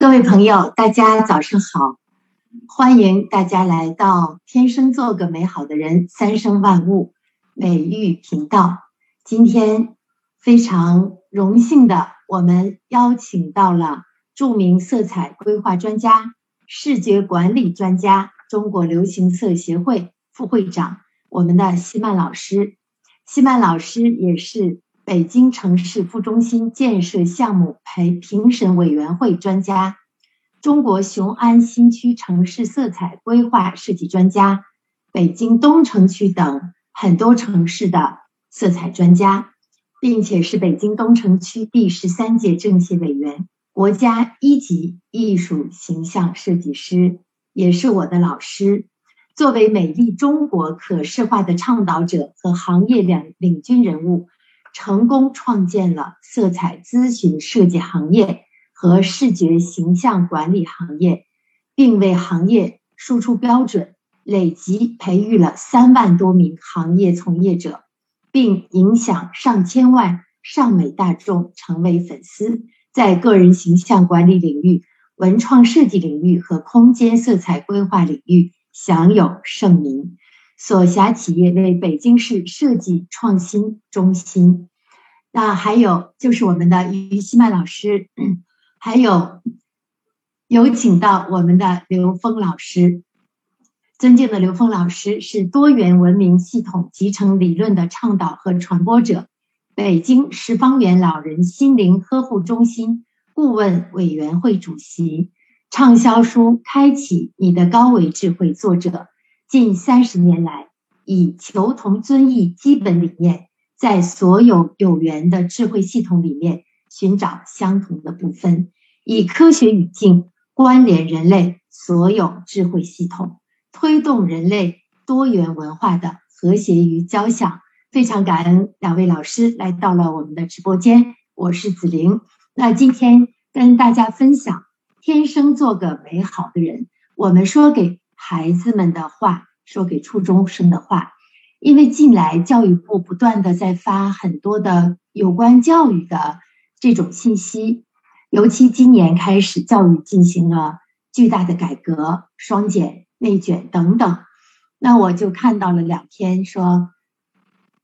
各位朋友，大家早上好！欢迎大家来到“天生做个美好的人”三生万物美育频道。今天非常荣幸的，我们邀请到了著名色彩规划专家、视觉管理专家、中国流行色协会副会长，我们的西曼老师。西曼老师也是。北京城市副中心建设项目陪评审委员会专家，中国雄安新区城市色彩规划设计专家，北京东城区等很多城市的色彩专家，并且是北京东城区第十三届政协委员，国家一级艺术形象设计师，也是我的老师。作为美丽中国可视化的倡导者和行业领领军人物。成功创建了色彩咨询设计行业和视觉形象管理行业，并为行业输出标准，累计培育了三万多名行业从业者，并影响上千万尚美大众成为粉丝。在个人形象管理领域、文创设计领域和空间色彩规划领域享有盛名。所辖企业为北京市设计创新中心。那还有就是我们的于希曼老师，还有有请到我们的刘峰老师。尊敬的刘峰老师是多元文明系统集成理论的倡导和传播者，北京十方园老人心灵呵护中心顾问委员会主席，畅销书《开启你的高维智慧》作者。近三十年来，以求同尊异基本理念，在所有有缘的智慧系统里面寻找相同的部分，以科学语境关联人类所有智慧系统，推动人类多元文化的和谐与交响。非常感恩两位老师来到了我们的直播间，我是子玲。那今天跟大家分享：天生做个美好的人。我们说给。孩子们的话，说给初中生的话，因为近来教育部不断的在发很多的有关教育的这种信息，尤其今年开始教育进行了巨大的改革，双减、内卷等等，那我就看到了两篇说，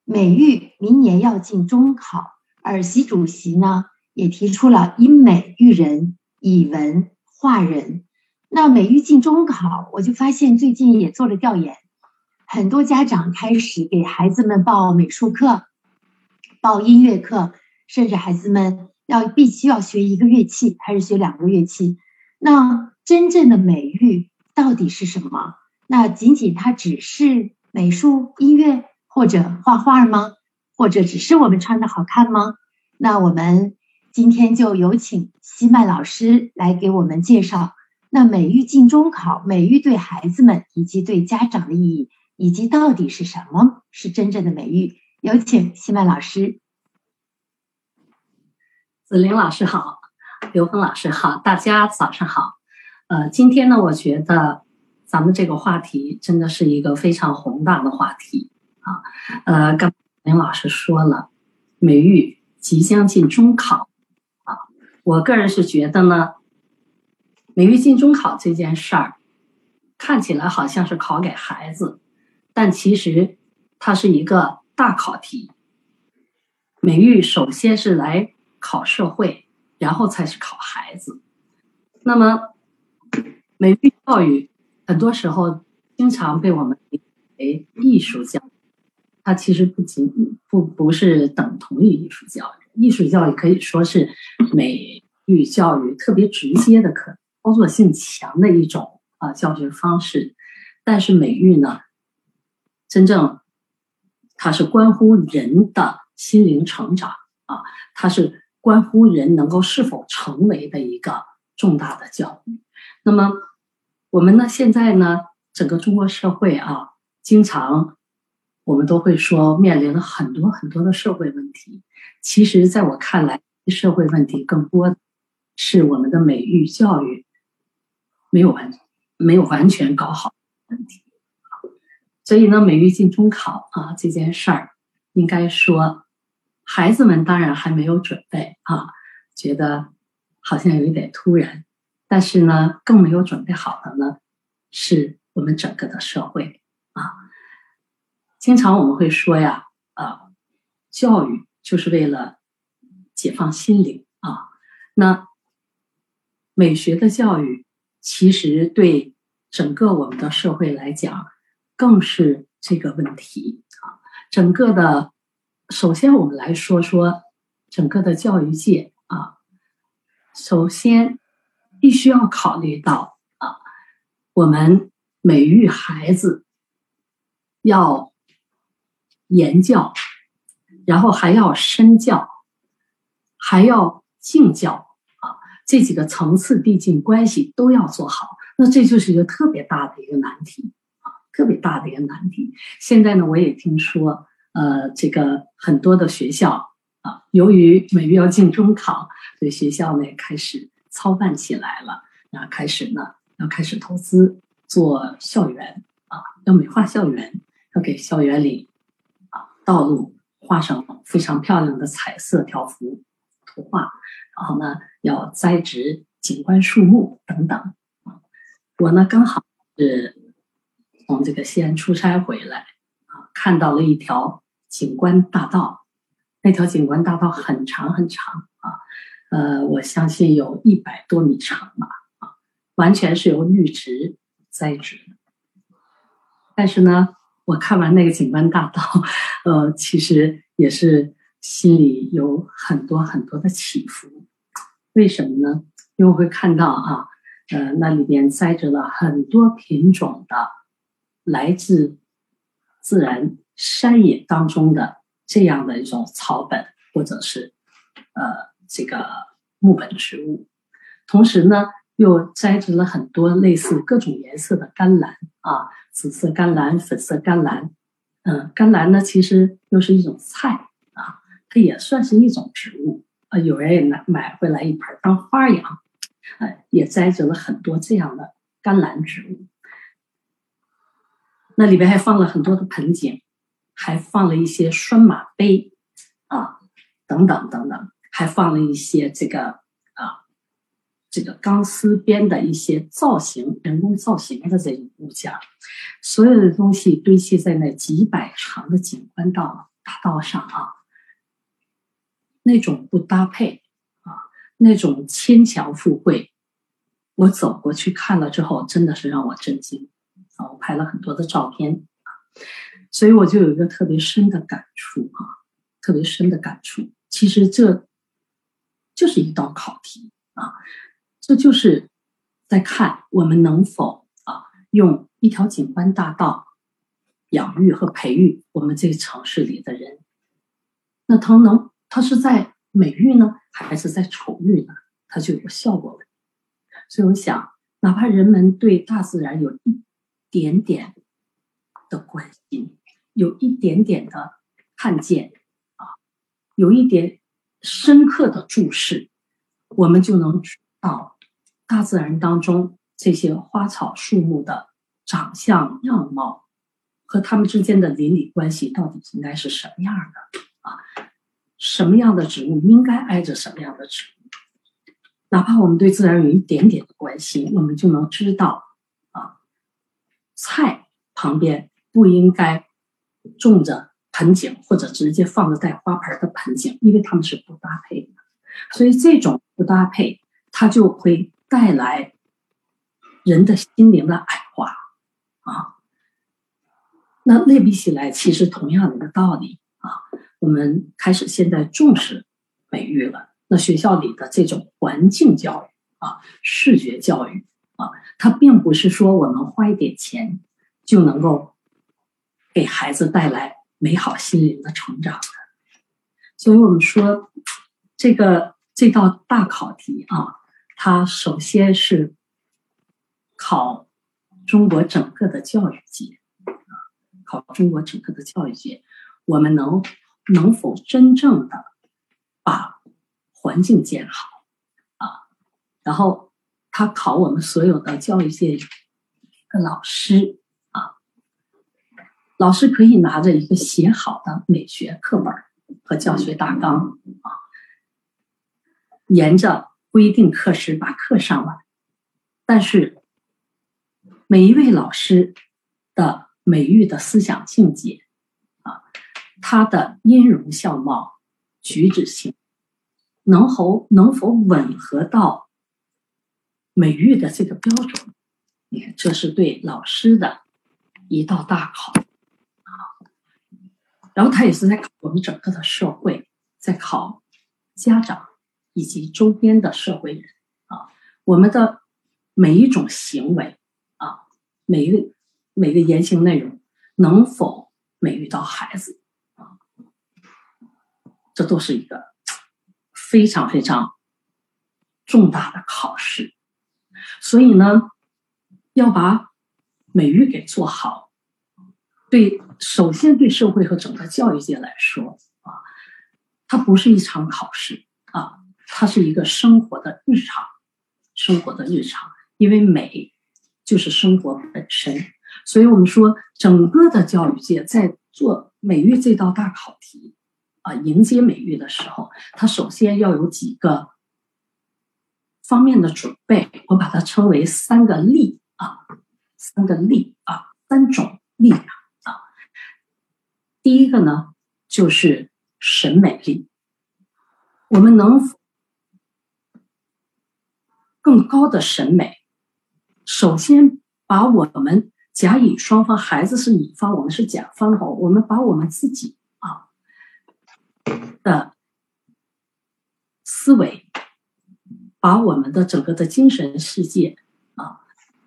美育明年要进中考，而习主席呢也提出了以美育人，以文化人。那美育进中考，我就发现最近也做了调研，很多家长开始给孩子们报美术课、报音乐课，甚至孩子们要必须要学一个乐器，还是学两个乐器。那真正的美育到底是什么？那仅仅它只是美术、音乐或者画画吗？或者只是我们穿的好看吗？那我们今天就有请西麦老师来给我们介绍。那美育进中考，美育对孩子们以及对家长的意义，以及到底是什么是真正的美育？有请西曼老师。子玲老师好，刘峰老师好，大家早上好。呃，今天呢，我觉得咱们这个话题真的是一个非常宏大的话题啊。呃，刚林老师说了，美育即将进中考啊，我个人是觉得呢。美育进中考这件事儿，看起来好像是考给孩子，但其实它是一个大考题。美育首先是来考社会，然后才是考孩子。那么，美育教育很多时候经常被我们理为艺术教育，它其实不仅不不是等同于艺术教育。艺术教育可以说是美育教育特别直接的可操作性强的一种啊教学方式，但是美育呢，真正它是关乎人的心灵成长啊，它是关乎人能够是否成为的一个重大的教育。那么我们呢，现在呢，整个中国社会啊，经常我们都会说面临了很多很多的社会问题。其实，在我看来，社会问题更多是我们的美育教育。没有完，没有完全搞好问题，所以呢，美育进中考啊这件事儿，应该说，孩子们当然还没有准备啊，觉得好像有一点突然，但是呢，更没有准备好的呢，是我们整个的社会啊。经常我们会说呀，啊，教育就是为了解放心灵啊。那美学的教育，其实对整个我们的社会来讲，更是这个问题啊。整个的，首先我们来说说整个的教育界啊，首先。必须要考虑到啊，我们美育孩子要言教，然后还要身教，还要敬教，这几个层次递进关系都要做好。那这就是一个特别大的一个难题啊，特别大的一个难题。现在呢，我也听说，呃，这个很多的学校啊，由于每月要进中考，所以学校呢也开始。操办起来了，然后开始呢，要开始投资做校园啊，要美化校园，要给校园里啊道路画上非常漂亮的彩色条幅图画，然后呢，要栽植景观树木等等。我呢刚好是从这个西安出差回来啊，看到了一条景观大道，那条景观大道很长很长啊。呃，我相信有一百多米长吧，啊，完全是由绿植栽植。但是呢，我看完那个景观大道，呃，其实也是心里有很多很多的起伏。为什么呢？因为会看到啊，呃，那里边栽植了很多品种的来自自然山野当中的这样的一种草本，或者是呃。这个木本植物，同时呢，又栽植了很多类似各种颜色的甘蓝啊，紫色甘蓝、粉色甘蓝。嗯，甘蓝呢，其实又是一种菜，它也算是一种植物啊。有人也拿买回来一盆当花养，呃，也栽植了很多这样的甘蓝植物。那里边还放了很多的盆景，还放了一些拴马杯啊，等等等等。还放了一些这个啊，这个钢丝边的一些造型、人工造型的这种物件，所有的东西堆砌在那几百长的景观道大道上啊，那种不搭配啊，那种牵强附会，我走过去看了之后，真的是让我震惊啊！我拍了很多的照片啊，所以我就有一个特别深的感触啊，特别深的感触。其实这。就是一道考题啊，这就是在看我们能否啊用一条景观大道养育和培育我们这个城市里的人。那他能，它是在美育呢，还是在丑育呢？它就有个效果了。所以我想，哪怕人们对大自然有一点点的关心，有一点点的看见啊，有一点。深刻的注视，我们就能知道大自然当中这些花草树木的长相样貌和它们之间的邻里关系到底应该是什么样的啊？什么样的植物应该挨着什么样的植物？哪怕我们对自然有一点点的关心，我们就能知道啊，菜旁边不应该种着。盆景或者直接放着带花盆的盆景，因为它们是不搭配的，所以这种不搭配，它就会带来人的心灵的矮化啊。那类比起来，其实同样的一个道理。我们开始现在重视美育了，那学校里的这种环境教育啊、视觉教育啊，它并不是说我们花一点钱就能够给孩子带来。美好心灵的成长的，所以我们说，这个这道大考题啊，它首先是考中国整个的教育界啊，考中国整个的教育界，我们能能否真正的把环境建好啊？然后他考我们所有的教育界的老师啊。老师可以拿着一个写好的美学课本和教学大纲啊，沿着规定课时把课上完，但是每一位老师的美育的思想境界，他的音容笑貌、举止行，能否能否吻合到美育的这个标准？你看，这是对老师的一道大考啊。然后他也是在考我们整个的社会，在考家长以及周边的社会人啊，我们的。每一种行为啊，每一个每个言行内容能否美育到孩子，这都是一个非常非常重大的考试。所以呢，要把美育给做好，对，首先对社会和整个教育界来说啊，它不是一场考试啊，它是一个生活的日常，生活的日常。因为美就是生活本身，所以我们说整个的教育界在做美育这道大考题啊，迎接美育的时候，他首先要有几个方面的准备，我把它称为三个力啊，三个力啊，三种力量啊。第一个呢，就是审美力，我们能更高的审美？首先，把我们甲乙双方，孩子是乙方，我们是甲方的话，我们把我们自己的思维，把我们的整个的精神世界啊，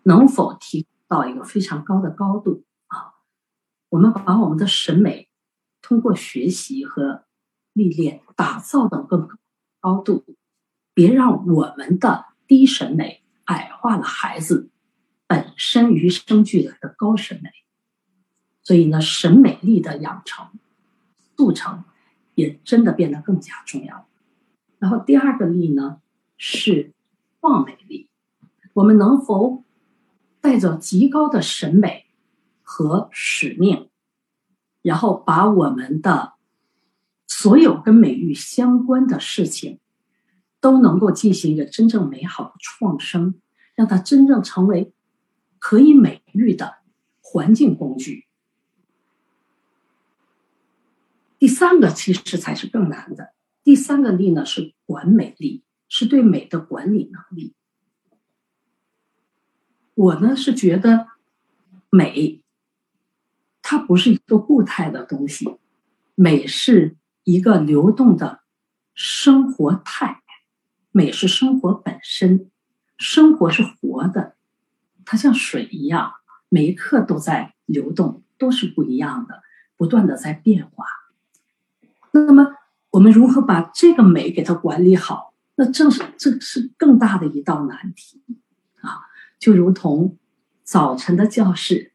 能否提到一个非常高的高度啊？我们把我们的审美通过学习和历练，打造到更高高度，别让我们的低审美。矮化了孩子本身与生俱来的高审美，所以呢，审美力的养成、速成也真的变得更加重要。然后第二个力呢是望美力，我们能否带着极高的审美和使命，然后把我们的所有跟美育相关的事情。都能够进行一个真正美好的创生，让它真正成为可以美育的环境工具。第三个其实才是更难的，第三个力呢是管美力，是对美的管理能力。我呢是觉得美，它不是一个固态的东西，美是一个流动的生活态。美是生活本身，生活是活的，它像水一样，每一刻都在流动，都是不一样的，不断的在变化。那么，我们如何把这个美给它管理好？那正是这是更大的一道难题啊！就如同早晨的教室，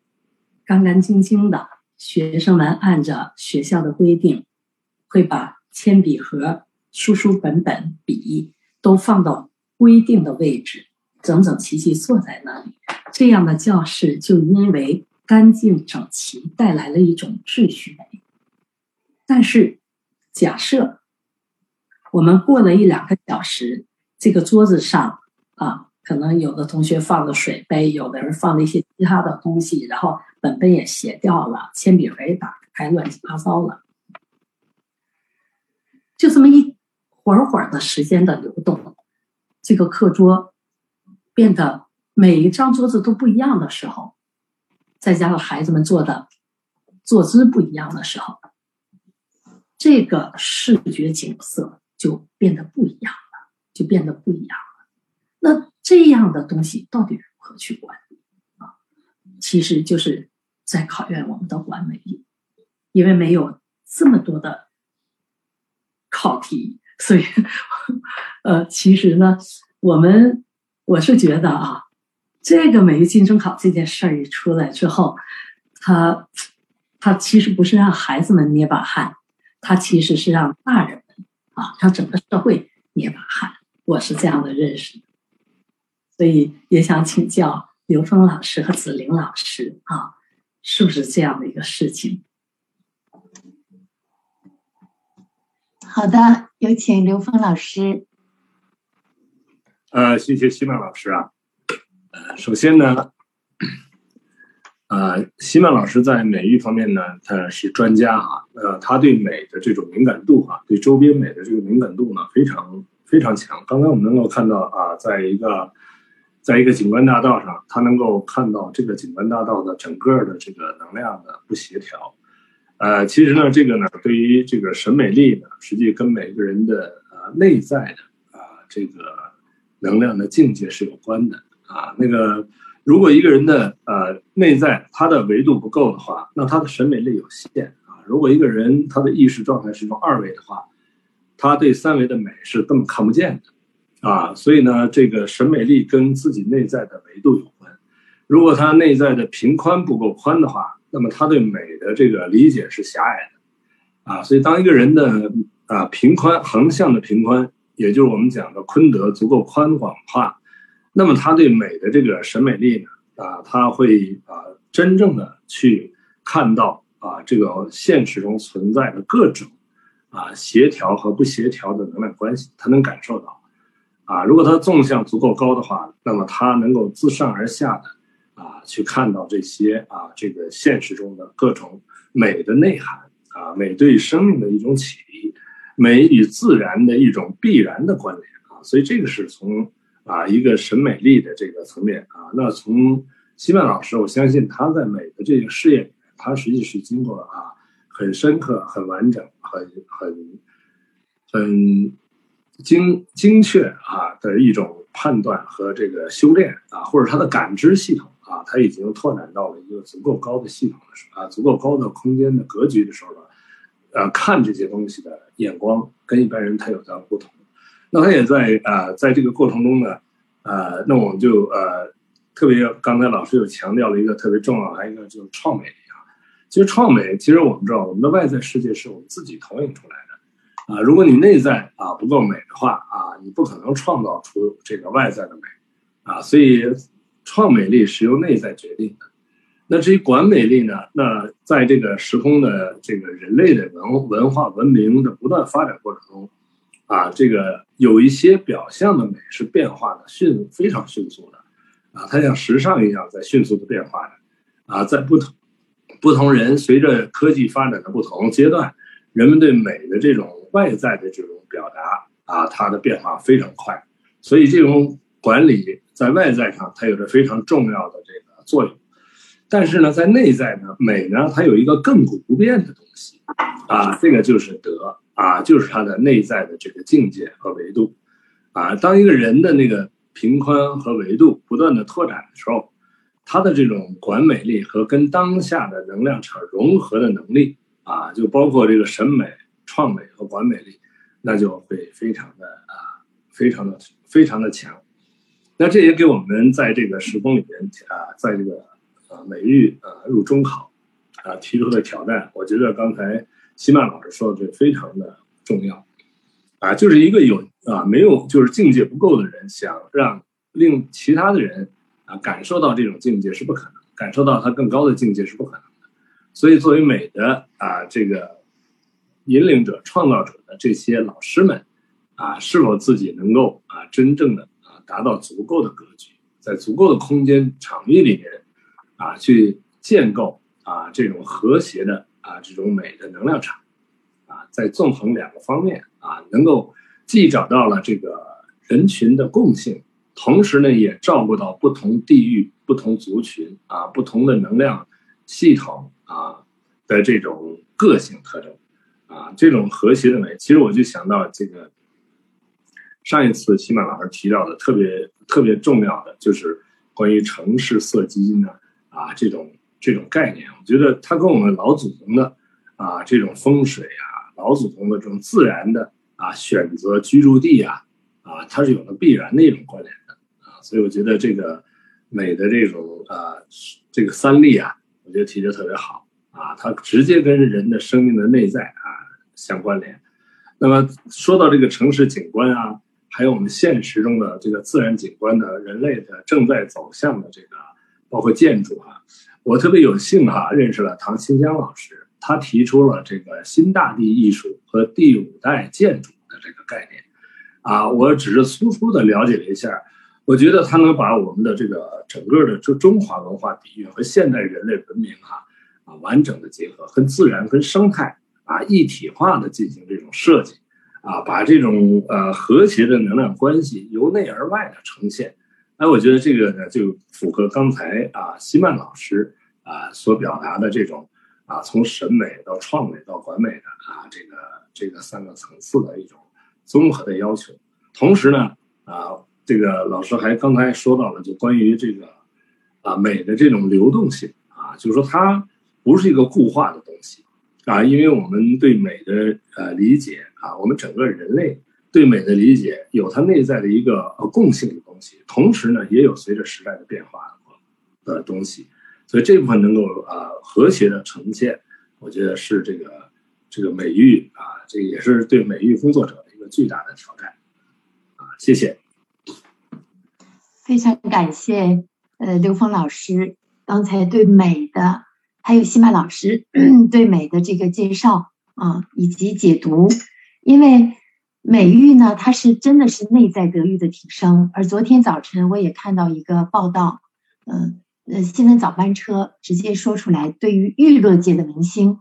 干干净净的，学生们按着学校的规定，会把铅笔盒、书书本本、笔。都放到规定的位置，整整齐齐坐在那里。这样的教室就因为干净整齐，带来了一种秩序美。但是，假设我们过了一两个小时，这个桌子上啊，可能有的同学放了水杯，有的人放了一些其他的东西，然后本本也斜掉了，铅笔盒也打开，乱七八糟了，就这么一。会儿会儿的时间的流动，这个课桌变得每一张桌子都不一样的时候，再加上孩子们坐的坐姿不一样的时候，这个视觉景色就变得不一样了，就变得不一样了。那这样的东西到底如何去管理啊？其实就是在考验我们的管理力，因为没有这么多的考题。所以，呃，其实呢，我们我是觉得啊，这个美育竞争考这件事儿一出来之后，他他其实不是让孩子们捏把汗，他其实是让大人们啊，让整个社会捏把汗。我是这样的认识，所以也想请教刘峰老师和子玲老师啊，是不是这样的一个事情？好的，有请刘峰老师。呃，谢谢西曼老师啊。呃，首先呢，呃，西曼老师在美育方面呢，他是专家哈，呃，他对美的这种敏感度哈，对周边美的这个敏感度呢，非常非常强。刚才我们能够看到啊，在一个在一个景观大道上，他能够看到这个景观大道的整个的这个能量的不协调。呃，其实呢，这个呢，对于这个审美力呢，实际跟每个人的呃内在的啊这个能量的境界是有关的啊。那个如果一个人的呃内在他的维度不够的话，那他的审美力有限啊。如果一个人他的意识状态是一种二维的话，他对三维的美是根本看不见的啊。所以呢，这个审美力跟自己内在的维度有关。如果他内在的平宽不够宽的话，那么他对美的这个理解是狭隘的，啊，所以当一个人的啊平宽横向的平宽，也就是我们讲的坤德足够宽广化，那么他对美的这个审美力呢，啊，他会啊真正的去看到啊这个现实中存在的各种啊协调和不协调的能量关系，他能感受到，啊，如果他纵向足够高的话，那么他能够自上而下的。啊，去看到这些啊，这个现实中的各种美的内涵啊，美对生命的一种启迪，美与自然的一种必然的关联啊，所以这个是从啊一个审美力的这个层面啊，那从西曼老师，我相信他在美的这个事业里面，他实际是经过啊很深刻、很完整、很很很精精确啊的一种判断和这个修炼啊，或者他的感知系统。啊，他已经拓展到了一个足够高的系统的时候啊，足够高的空间的格局的时候了，呃，看这些东西的眼光跟一般人他有着不同。那他也在啊，在这个过程中呢，呃，那我们就呃，特别刚才老师又强调了一个特别重要，还有一个就是创美啊。其实创美，其实我们知道，我们的外在世界是我们自己投影出来的啊。如果你内在啊不够美的话啊，你不可能创造出这个外在的美啊。所以。创美力是由内在决定的，那至于管美力呢？那在这个时空的这个人类的文文化文明的不断发展过程中，啊，这个有一些表象的美是变化的迅非常迅速的，啊，它像时尚一样在迅速的变化的，啊，在不同不同人随着科技发展的不同阶段，人们对美的这种外在的这种表达啊，它的变化非常快，所以这种。管理在外在上，它有着非常重要的这个作用，但是呢，在内在呢，美呢，它有一个亘古不变的东西，啊，这个就是德。啊，就是它的内在的这个境界和维度，啊，当一个人的那个平宽和维度不断的拓展的时候，他的这种管美力和跟当下的能量场融合的能力，啊，就包括这个审美、创美和管美力，那就会非常的啊，非常的非常的强。那这也给我们在这个时空里面啊，在这个啊美育啊入中考啊提出的挑战，我觉得刚才西曼老师说的这非常的重要啊，就是一个有啊没有就是境界不够的人，想让令其他的人啊感受到这种境界是不可能，感受到他更高的境界是不可能的。所以，作为美的啊这个引领者、创造者的这些老师们啊，是否自己能够啊真正的啊。达到足够的格局，在足够的空间场域里面，啊，去建构啊这种和谐的啊这种美的能量场，啊，在纵横两个方面啊，能够既找到了这个人群的共性，同时呢也照顾到不同地域、不同族群啊、不同的能量系统啊的这种个性特征，啊，这种和谐的美，其实我就想到这个。上一次西曼老师提到的特别特别重要的就是关于城市色基因呢啊这种这种概念，我觉得它跟我们老祖宗的啊这种风水啊老祖宗的这种自然的啊选择居住地啊啊它是有着必然的一种关联的啊，所以我觉得这个美的这种啊这个三力啊，我觉得提的特别好啊，它直接跟人的生命的内在啊相关联。那么说到这个城市景观啊。还有我们现实中的这个自然景观的人类的正在走向的这个，包括建筑啊，我特别有幸哈认识了唐新江老师，他提出了这个新大地艺术和第五代建筑的这个概念，啊，我只是粗粗的了解了一下，我觉得他能把我们的这个整个的中中华文化底蕴和现代人类文明哈啊完整的结合，跟自然跟生态啊一体化的进行这种设计啊，把这种呃和谐的能量关系由内而外的呈现。哎，我觉得这个呢就符合刚才啊西曼老师啊所表达的这种啊从审美到创美到管美的啊这个这个三个层次的一种综合的要求。同时呢啊。这个老师还刚才说到了，就关于这个啊美的这种流动性啊，就是说它不是一个固化的东西啊，因为我们对美的呃理解啊，我们整个人类对美的理解有它内在的一个呃共性同时呢也有随着时代的变化的东西，所以这部分能够啊和谐的呈现，我觉得是这个这个美育啊，这也是对美育工作者的一个巨大的挑战啊，谢谢。非常感谢，呃，刘峰老师刚才对美的，还有西曼老师 对美的这个介绍啊，以及解读。因为美育呢，它是真的是内在德育的提升。而昨天早晨我也看到一个报道，嗯呃，新闻早班车直接说出来，对于娱乐界的明星，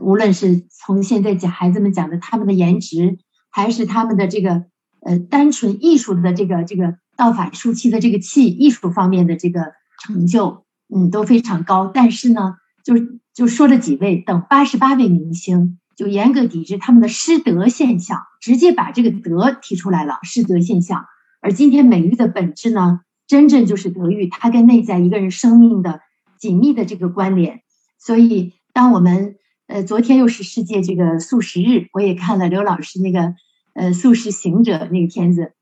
无论是从现在讲孩子们讲的他们的颜值，还是他们的这个呃单纯艺术的这个这个。道法术器的这个器艺术方面的这个成就，嗯，都非常高。但是呢，就就说了几位，等八十八位明星，就严格抵制他们的失德现象，直接把这个德提出来了，失德现象。而今天美育的本质呢，真正就是德育，它跟内在一个人生命的紧密的这个关联。所以，当我们呃昨天又是世界这个素食日，我也看了刘老师那个呃素食行者那个片子，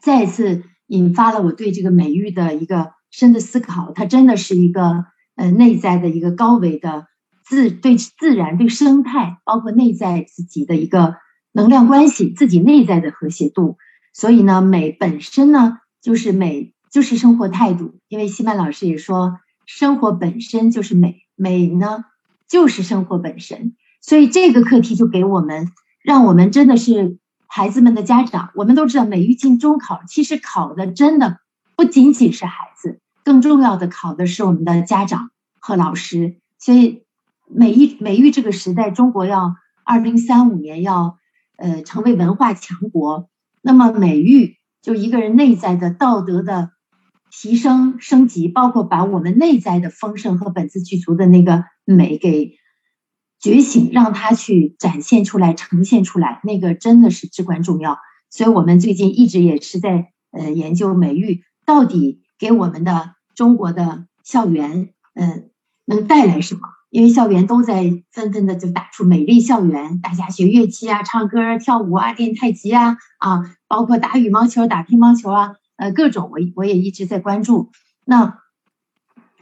再次。引发了我对这个美育的一个深的思考，它真的是一个呃内在的一个高维的自对自然、对生态，包括内在自己的一个能量关系，自己内在的和谐度。所以呢，美本身呢就是美，就是生活态度。因为西曼老师也说，生活本身就是美，美呢就是生活本身。所以这个课题就给我们，让我们真的是。孩子们的家长，我们都知道，美育进中考，其实考的真的不仅仅是孩子，更重要的考的是我们的家长和老师。所以，美育美育这个时代，中国要二零三五年要呃成为文化强国，那么美育就一个人内在的道德的提升升级，包括把我们内在的丰盛和本自具足的那个美给。觉醒，让他去展现出来、呈现出来，那个真的是至关重要。所以，我们最近一直也是在呃研究美育到底给我们的中国的校园，嗯，能带来什么？因为校园都在纷纷的就打出美丽校园，大家学乐器啊、唱歌、跳舞啊、练太极啊，啊，包括打羽毛球、打乒乓球啊，呃，各种我我也一直在关注。那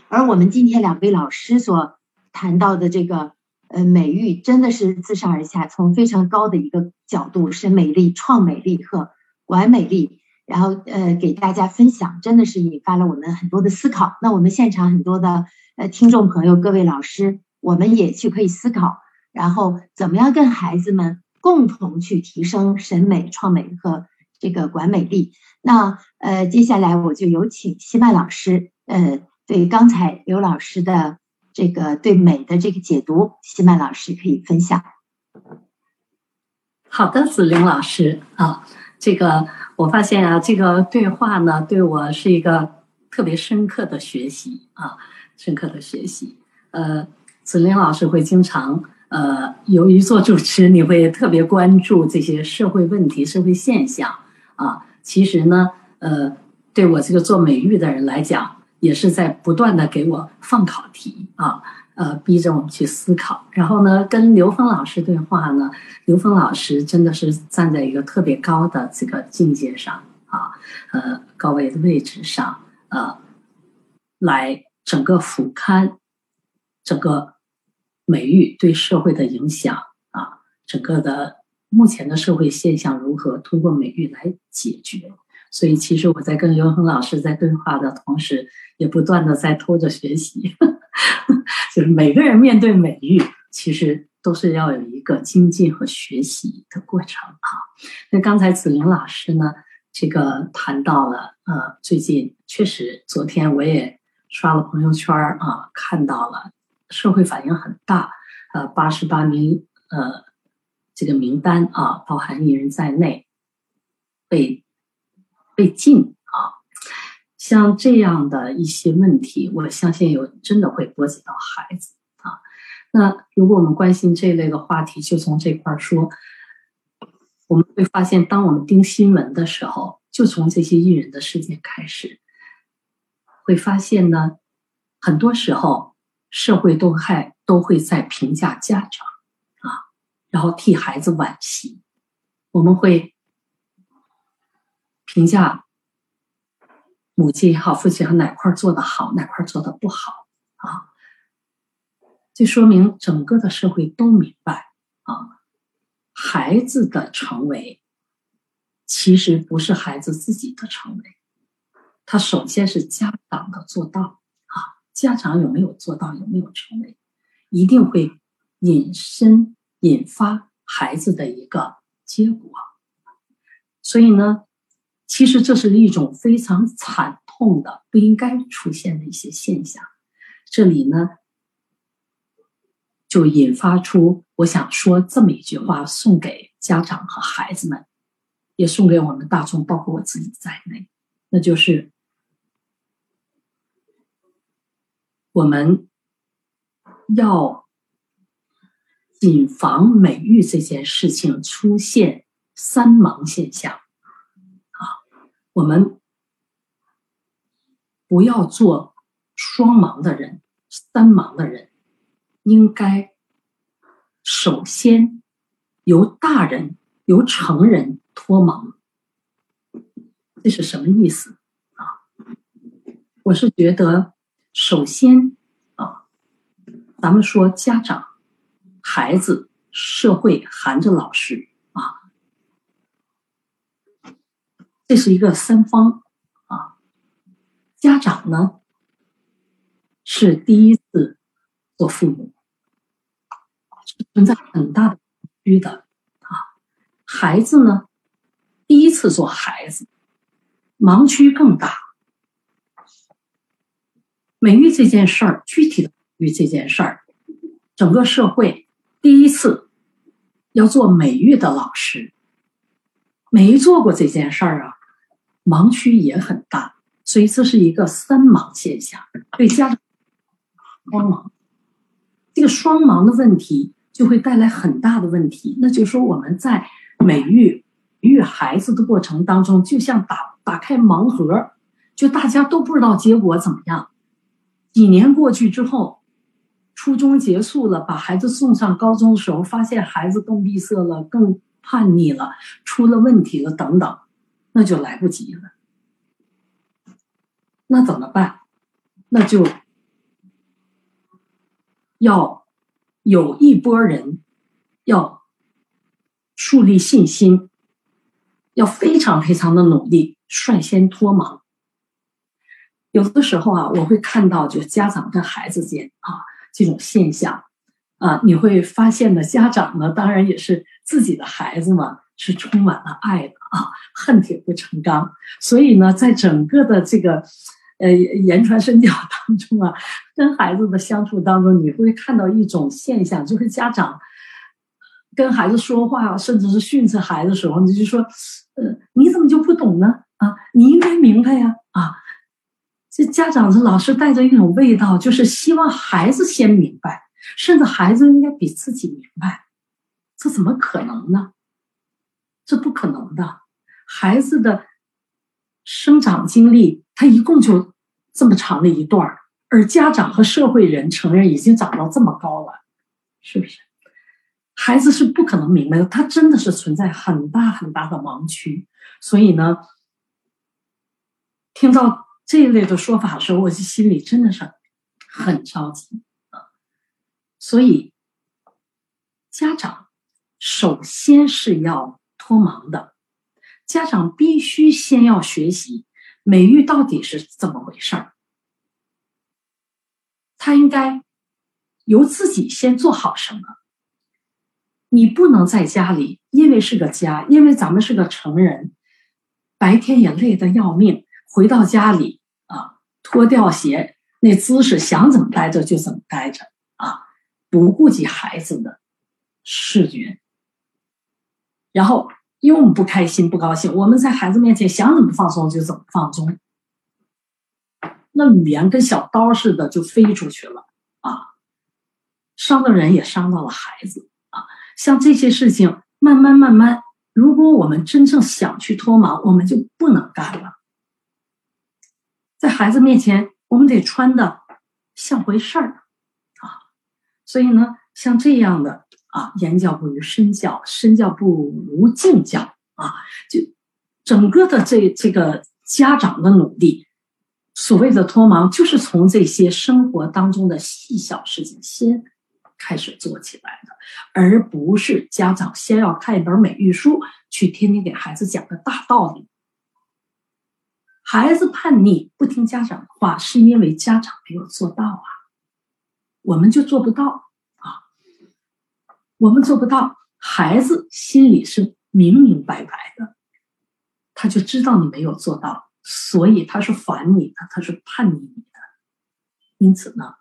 而我们今天两位老师所谈到的这个。呃，美育真的是自上而下，从非常高的一个角度，是美丽、创美丽和完美丽，然后呃给大家分享，真的是引发了我们很多的思考。那我们现场很多的呃听众朋友、各位老师，我们也去可以思考，然后怎么样跟孩子们共同去提升审美、创美和这个管美丽。那呃，接下来我就有请西曼老师，呃，对刚才刘老师的。这个对美的这个解读，西曼老师可以分享。好的，子玲老师啊，这个我发现啊，这个对话呢，对我是一个特别深刻的学习啊，深刻的学习。呃，子玲老师会经常呃，由于做主持，你会特别关注这些社会问题、社会现象啊。其实呢，呃，对我这个做美育的人来讲。也是在不断的给我放考题啊，呃，逼着我们去思考。然后呢，跟刘峰老师对话呢，刘峰老师真的是站在一个特别高的这个境界上啊，呃，高位的位置上，呃，来整个俯瞰整个美育对社会的影响啊，整个的目前的社会现象如何通过美育来解决。所以，其实我在跟刘恒老师在对话的同时，也不断的在偷着学习。就是每个人面对美育，其实都是要有一个精进和学习的过程啊。那刚才子玲老师呢，这个谈到了，呃，最近确实，昨天我也刷了朋友圈啊，看到了社会反应很大，呃，八十八名呃这个名单啊，包含艺人在内被被禁，像这样的一些问题，我相信有真的会波及到孩子啊。那如果我们关心这类的话题，就从这块说。我们会发现，当我们盯新闻的时候，就从这些艺人的事件开始，会发现呢，很多时候社会都还都会在评价家长啊，然后替孩子惋惜。我们会评价母亲也好，父亲也好哪块做的好，哪块做的不好啊？这说明整个的社会都明白啊。孩子的成为，其实不是孩子自己的成为，他首先是家长的做到啊。家长有没有做到，有没有成为，一定会引申引发孩子的一个结果。所以呢，其实这是一种非常惨痛的、不应该出现的一些现象。这里呢。就引发出我想说这么一句话，送给家长和孩子们，也送给我们大众，包括我自己在内，那就是我们要谨防美育这件事情出现三盲现象，我们不要做双盲的人、三盲的人。应该首先由大人、由成人脱盲，这是什么意思啊？我是觉得，首先啊，咱们说家长、孩子、社会含着老师啊，这是一个三方啊。家长呢是第一次做父母。存在很大的区的啊，孩子呢，第一次做孩子，盲区更大。美育这件事儿，具体的美育这件事儿，整个社会第一次要做美育的老师，没做过这件事儿啊，盲区也很大，所以这是一个三盲现象，对家长双盲，这个双盲的问题。就会带来很大的问题。那就是说，我们在美育育孩子的过程当中，就像打打开盲盒，就大家都不知道结果怎么样。几年过去之后，初中结束了，把孩子送上高中的时候，发现孩子更闭塞了，更叛逆了，出了问题了，等等，那就来不及了。那怎么办？那就要。有一波人要树立信心，要非常非常的努力，率先脱盲。有的时候啊，我会看到就家长跟孩子间啊这种现象啊，你会发现呢，家长呢，当然也是自己的孩子嘛，是充满了爱的啊，恨铁不成钢。所以呢，在整个的这个。呃，言传身教当中啊，跟孩子的相处当中，你会看到一种现象，就是家长跟孩子说话，甚至是训斥孩子时候，你就说，呃，你怎么就不懂呢？啊，你应该明白呀！啊，这家长是老是带着一种味道，就是希望孩子先明白，甚至孩子应该比自己明白，这怎么可能呢？这不可能的，孩子的生长经历，他一共就。这么长的一段儿，而家长和社会人承认已经长到这么高了，是不是？孩子是不可能明白的，他真的是存在很大很大的盲区。所以呢，听到这一类的说法的时候，我就心里真的是很着急啊。所以，家长首先是要脱盲的，家长必须先要学习。美育到底是怎么回事儿？他应该由自己先做好什么？你不能在家里，因为是个家，因为咱们是个成人，白天也累得要命，回到家里啊，脱掉鞋，那姿势想怎么待着就怎么待着啊，不顾及孩子的视觉。然后因为我们不开心、不高兴，我们在孩子面前想怎么放松就怎么放松，那语言跟小刀似的就飞出去了啊，伤的人也伤到了孩子啊。像这些事情，慢慢慢慢。如果我们真正想去脱盲，我们就不能干了。在孩子面前，我们得穿的像回事儿啊。所以呢，像这样的啊，言教不如身教，身教不如敬教啊。就整个的这这个家长的努力，所谓的脱盲，就是从这些生活当中的细小事情先开始做起来的。而不是家长先要看一本美育书，去天天给孩子讲个大道理。孩子叛逆不听家长的话，是因为家长没有做到啊，我们就做不到，我们做不到。孩子心里是明明白白的，他就知道你没有做到，所以他是烦你的，他是叛逆你的。因此呢，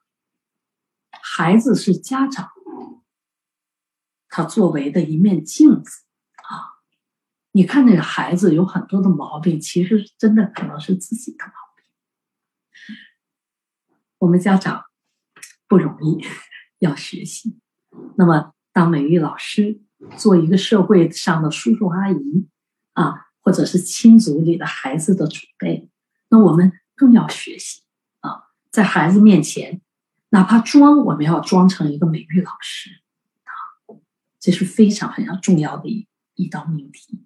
孩子是家长。他作为的一面镜子啊，你看那个孩子有很多的毛病，其实真的可能是自己的毛病。我们家长不容易，要学习。那么，当美育老师，做一个社会上的叔叔阿姨啊，或者是亲族里的孩子的祖辈，那我们更要学习啊，在孩子面前，哪怕装，我们要装成一个美育老师啊。这是非常非常重要的一一道命题。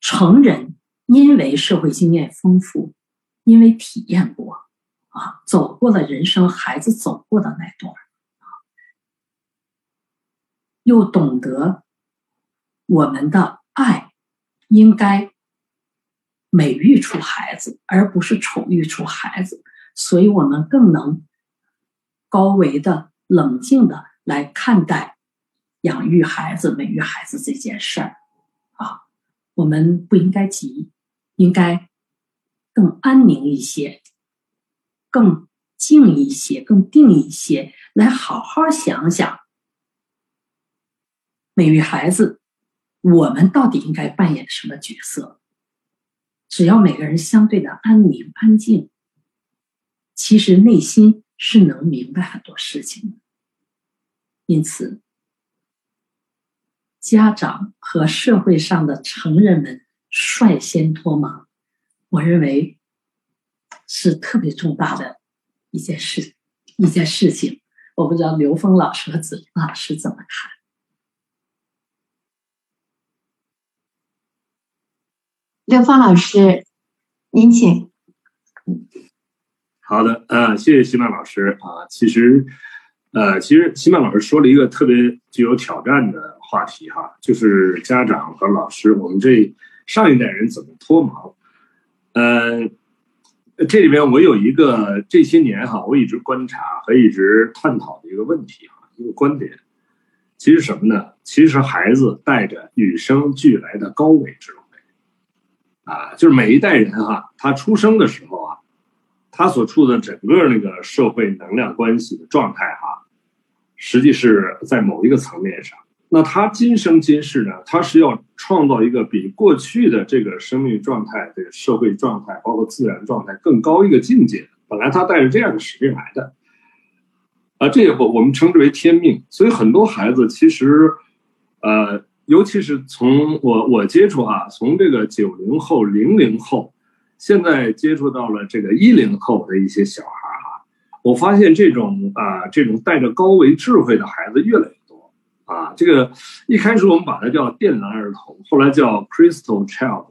成人因为社会经验丰富，因为体验过啊，走过了人生孩子走过的那段，又懂得我们的爱应该美育出孩子，而不是宠育出孩子，所以我们更能高维的、冷静的来看待。养育孩子、美育孩子这件事儿，啊，我们不应该急，应该更安宁一些，更静一些，更定一些，来好好想想，每位孩子，我们到底应该扮演什么角色？只要每个人相对的安宁、安静，其实内心是能明白很多事情的。因此。家长和社会上的成人们率先脱盲，我认为是特别重大的一件事，一件事情。我不知道刘峰老师和子林老师怎么看？刘芳老师，您请。好的，呃，谢谢西曼老师啊。其实，呃，其实西曼老师说了一个特别具有挑战的。话题哈，就是家长和老师，我们这上一代人怎么脱盲？呃，这里面我有一个这些年哈，我一直观察和一直探讨的一个问题哈，一个观点，其实什么呢？其实孩子带着与生俱来的高维智慧啊，就是每一代人哈，他出生的时候啊，他所处的整个那个社会能量关系的状态哈，实际是在某一个层面上。那他今生今世呢？他是要创造一个比过去的这个生命状态、这个社会状态，包括自然状态更高一个境界。本来他带着这样的使命来的，啊，这也我我们称之为天命。所以很多孩子其实，呃，尤其是从我我接触啊，从这个九零后、零零后，现在接触到了这个一零后的一些小孩哈，我发现这种啊，这种带着高维智慧的孩子越来越多。啊，这个一开始我们把它叫电蓝儿童，后来叫 Crystal Child，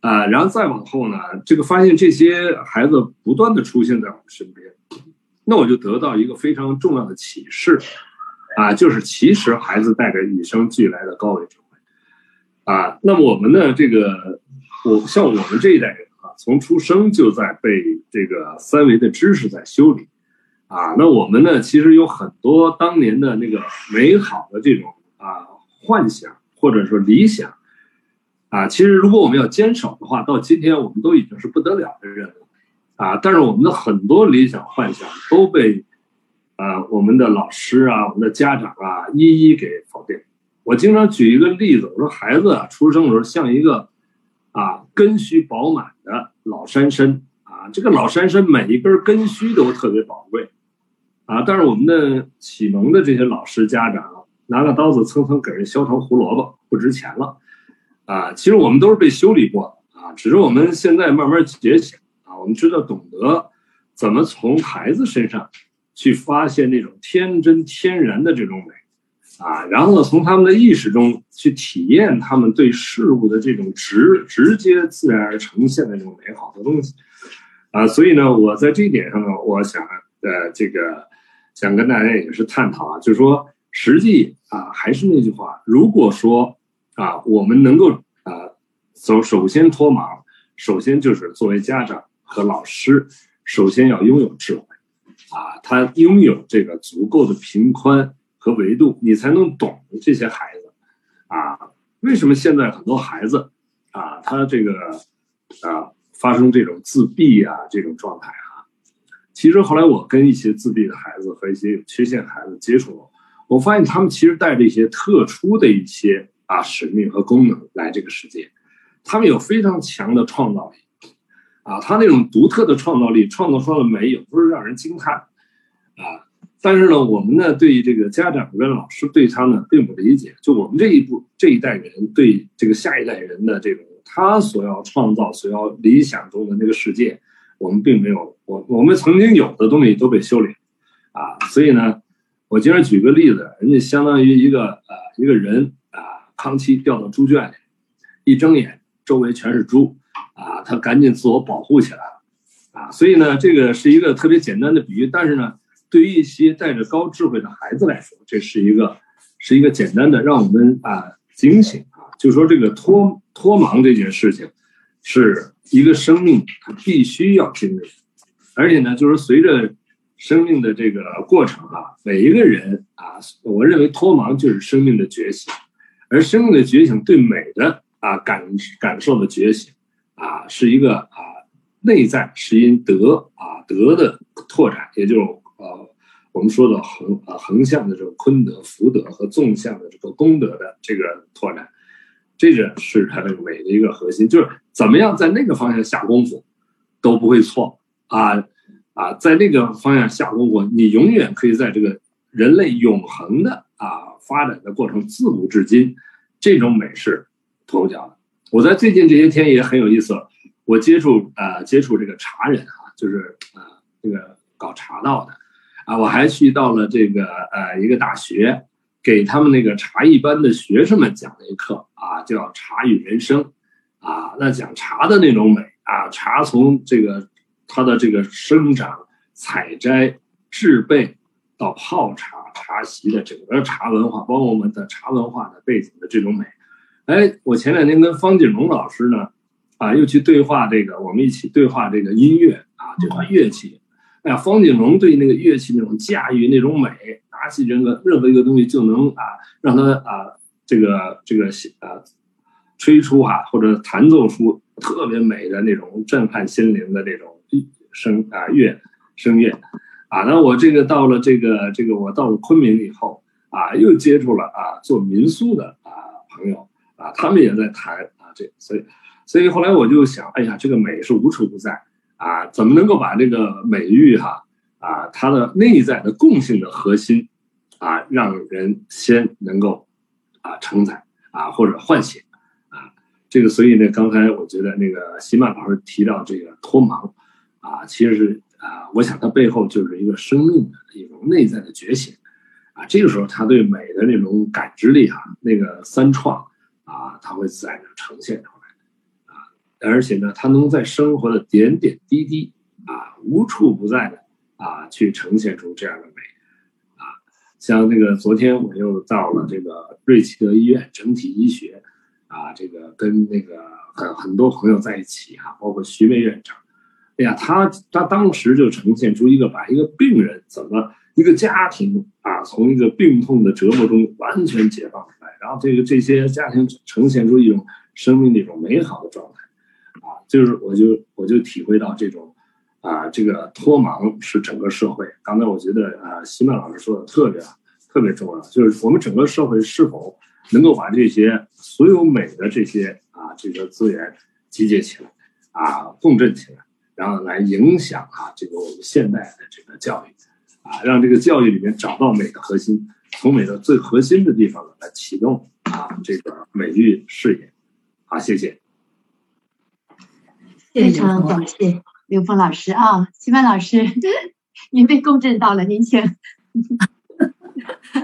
啊，然后再往后呢，这个发现这些孩子不断的出现在我们身边，那我就得到一个非常重要的启示，啊，就是其实孩子带着与生俱来的高维智慧，啊，那么我们的这个，我像我们这一代人啊，从出生就在被这个三维的知识在修理。啊，那我们呢？其实有很多当年的那个美好的这种啊幻想或者说理想，啊，其实如果我们要坚守的话，到今天我们都已经是不得了的人了，啊，但是我们的很多理想幻想都被，啊，我们的老师啊，我们的家长啊，一一给否定。我经常举一个例子，我说孩子啊，出生的时候像一个，啊，根须饱满的老山参啊，这个老山参每一根根须都特别宝贵，啊，但是我们的启蒙的这些老师家长拿个刀子蹭蹭给人削成胡萝卜，不值钱了。啊，其实我们都是被修理过啊，只是我们现在慢慢觉醒啊，我们知道懂得怎么从孩子身上去发现那种天真天然的这种美啊，然后呢，从他们的意识中去体验他们对事物的这种直直接自然而呈现的这种美好的东西啊，所以呢，我在这一点上呢，我想呃，这个想跟大家也是探讨啊，就是说，实际啊，还是那句话，如果说。啊，我们能够啊，首首先脱盲，首先就是作为家长和老师，首先要拥有智慧，啊，他拥有这个足够的平宽和维度，你才能懂这些孩子，啊，为什么现在很多孩子啊，他这个啊发生这种自闭啊这种状态啊，其实后来我跟一些自闭的孩子和一些有缺陷孩子接触，我发现他们其实带着一些特殊的一些。啊，使命和功能来这个世界，他们有非常强的创造力，啊，他那种独特的创造力，创造出来的美，有不是让人惊叹，啊，但是呢，我们呢，对这个家长跟老师对他呢，并不理解，就我们这一步这一代人对这个下一代人的这种他所要创造、所要理想中的那个世界，我们并没有，我我们曾经有的东西都被修理，啊，所以呢，我今儿举个例子，人家相当于一个呃一个人啊。康熙掉到猪圈里，一睁眼，周围全是猪，啊，他赶紧自我保护起来了，啊，所以呢，这个是一个特别简单的比喻，但是呢，对于一些带着高智慧的孩子来说，这是一个是一个简单的让我们啊警醒啊，就说这个脱脱盲这件事情，是一个生命他必须要经历，而且呢，就是随着生命的这个过程啊，每一个人啊，我认为脱盲就是生命的觉醒。而生命的觉醒对美的啊感感受的觉醒啊，是一个啊内在是因德啊德的拓展，也就是呃我们说的横啊横向的这个坤德福德和纵向的这个功德的这个拓展，这个是它这个美的一个核心，就是怎么样在那个方向下功夫都不会错啊啊在那个方向下功夫，你永远可以在这个人类永恒的啊。发展的过程自古至今，这种美是脱不掉的。我在最近这些天也很有意思，我接触啊接触这个茶人啊，就是啊这个搞茶道的。啊，我还去到了这个呃一个大学，给他们那个茶艺班的学生们讲了一课啊，叫茶与人生。啊，那讲茶的那种美啊，茶从这个它的这个生长、采摘、制备到泡茶。茶席的整个茶文化，包括我们的茶文化的背景的这种美，哎，我前两天跟方锦龙老师呢，啊，又去对话这个，我们一起对话这个音乐啊，对话乐器。哎呀，方锦龙对那个乐器那种驾驭那种美，拿起任何任何一个东西就能啊，让他啊，这个这个啊，吹出哈或者弹奏出特别美的那种震撼心灵的这种声啊乐声乐。啊，那我这个到了这个这个，我到了昆明以后啊，又接触了啊做民宿的啊朋友啊，他们也在谈啊这，所以所以后来我就想，哎呀，这个美是无处不在啊，怎么能够把这个美育哈啊它的内在的共性的核心啊，让人先能够啊承载啊或者唤醒啊这个，所以呢，刚才我觉得那个席曼老师提到这个脱盲啊，其实是。啊，我想它背后就是一个生命的一种内在的觉醒，啊，这个时候他对美的那种感知力哈，那个三创啊，它会自然的呈现出来，啊，而且呢，它能在生活的点点滴滴啊，无处不在的啊，去呈现出这样的美，啊，像那个昨天我又到了这个瑞奇德医院整体医学，啊，这个跟那个很很多朋友在一起哈，包括徐梅院长。哎呀，他他当时就呈现出一个把一个病人怎么一个家庭啊，从一个病痛的折磨中完全解放然后这个这些家庭呈现出一种生命的一种美好的状态，啊，就是我就我就体会到这种，啊，这个脱盲是整个社会。刚才我觉得啊，西曼老师说的特别特别重要，就是我们整个社会是否能够把这些所有美的这些啊这个资源集结起来，啊，共振起来，然后来影响啊这个我们现代的这个教育，啊，让这个教育里面找到美的核心，从美的最核心的地方来启动啊这个美育事业。好，谢谢。非常感谢刘峰老师啊，齐曼老师，您被共振到了，您请。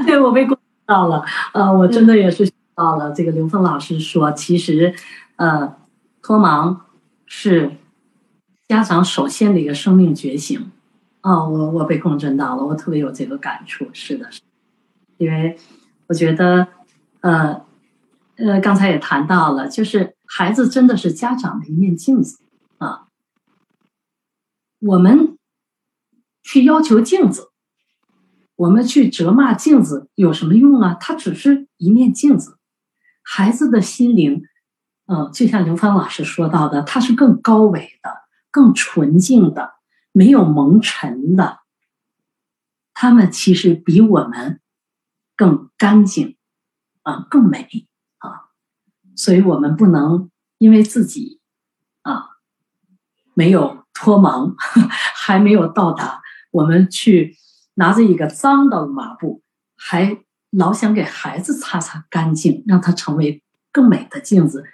对我被共振到了，呃，我真的也是到了。这个刘峰老师说，其实，呃，脱盲是家长首先的一个生命觉醒。啊，我我被共振到了，我特别有这个感触。是的，是，因为我觉得，呃。呃，刚才也谈到了，就是孩子真的是家长的一面镜子啊。我们去要求镜子，我们去责骂镜子有什么用啊？它只是一面镜子。孩子的心灵，嗯，就像刘芳老师说到的，它是更高维的、更纯净的，没有蒙尘的。他们其实比我们更干净啊，更美啊。所以我们不能因为自己啊没有脱盲，还没有到达，我们去拿着一个脏的抹布，还老想给孩子擦擦干净，让他成为更美的镜子，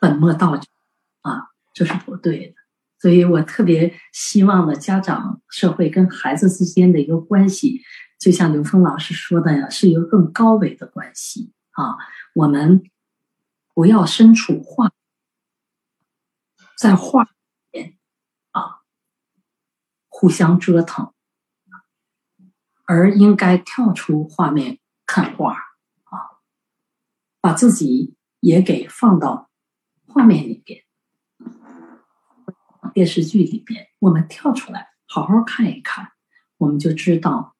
本末倒置啊，这是不对的。所以我特别希望呢，家长、社会跟孩子之间的一个关系，就像刘峰老师说的呀，是一个更高维的关系啊，我们。不要身处画，在画里面啊，互相折腾，而应该跳出画面看画啊，把自己也给放到画面里边，电视剧里边，我们跳出来好好看一看，我们就知道，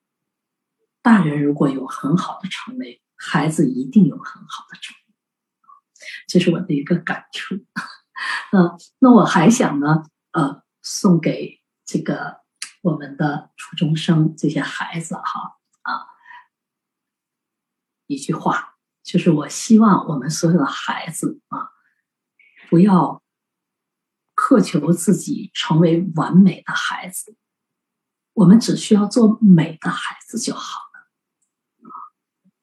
大人如果有很好的成为，孩子一定有很好的成。这是我的一个感触，嗯，那我还想呢，呃，送给这个我们的初中生这些孩子哈啊，一句话，就是我希望我们所有的孩子啊，不要苛求自己成为完美的孩子，我们只需要做美的孩子就好，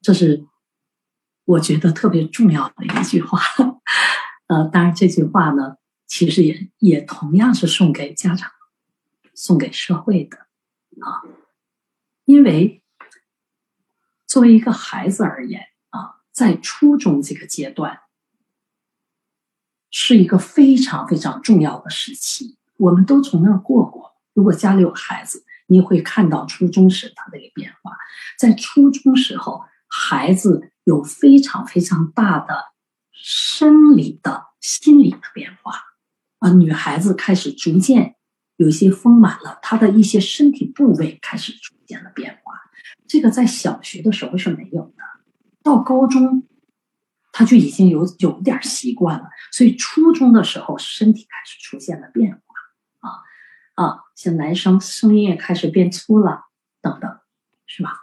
这是。我觉得特别重要的一句话，呃，当然这句话呢，其实也也同样是送给家长、送给社会的啊，因为作为一个孩子而言啊，在初中这个阶段是一个非常非常重要的时期，我们都从那儿过过。如果家里有孩子，你会看到初中时他的一个变化，在初中时候，孩子。有非常非常大的生理的心理的变化啊，女孩子开始逐渐有一些丰满了，她的一些身体部位开始出现了变化。这个在小学的时候是没有的，到高中她就已经有有点习惯了，所以初中的时候身体开始出现了变化啊啊，像男生声音也开始变粗了等等，是吧？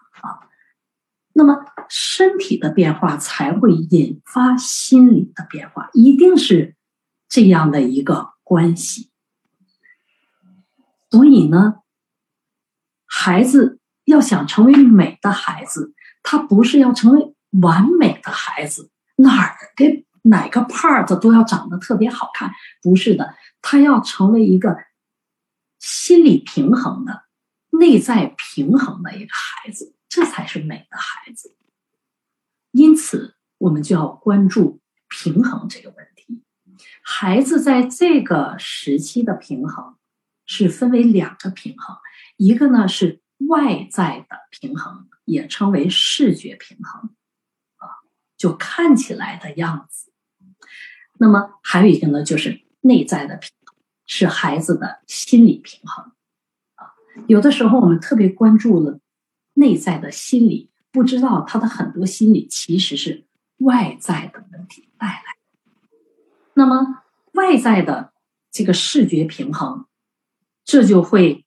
那么身体的变化才会引发心理的变化，一定是这样的一个关系。所以呢，孩子要想成为美的孩子，他不是要成为完美的孩子，哪儿给哪个 part 都要长得特别好看，不是的，他要成为一个心理平衡的、内在平衡的一个孩子。这才是美的孩子，因此我们就要关注平衡这个问题。孩子在这个时期的平衡是分为两个平衡，一个呢是外在的平衡，也称为视觉平衡，啊，就看起来的样子。那么还有一个呢，就是内在的平衡，是孩子的心理平衡。啊，有的时候我们特别关注了。内在的心理不知道他的很多心理其实是外在的问题带来，那么外在的这个视觉平衡，这就会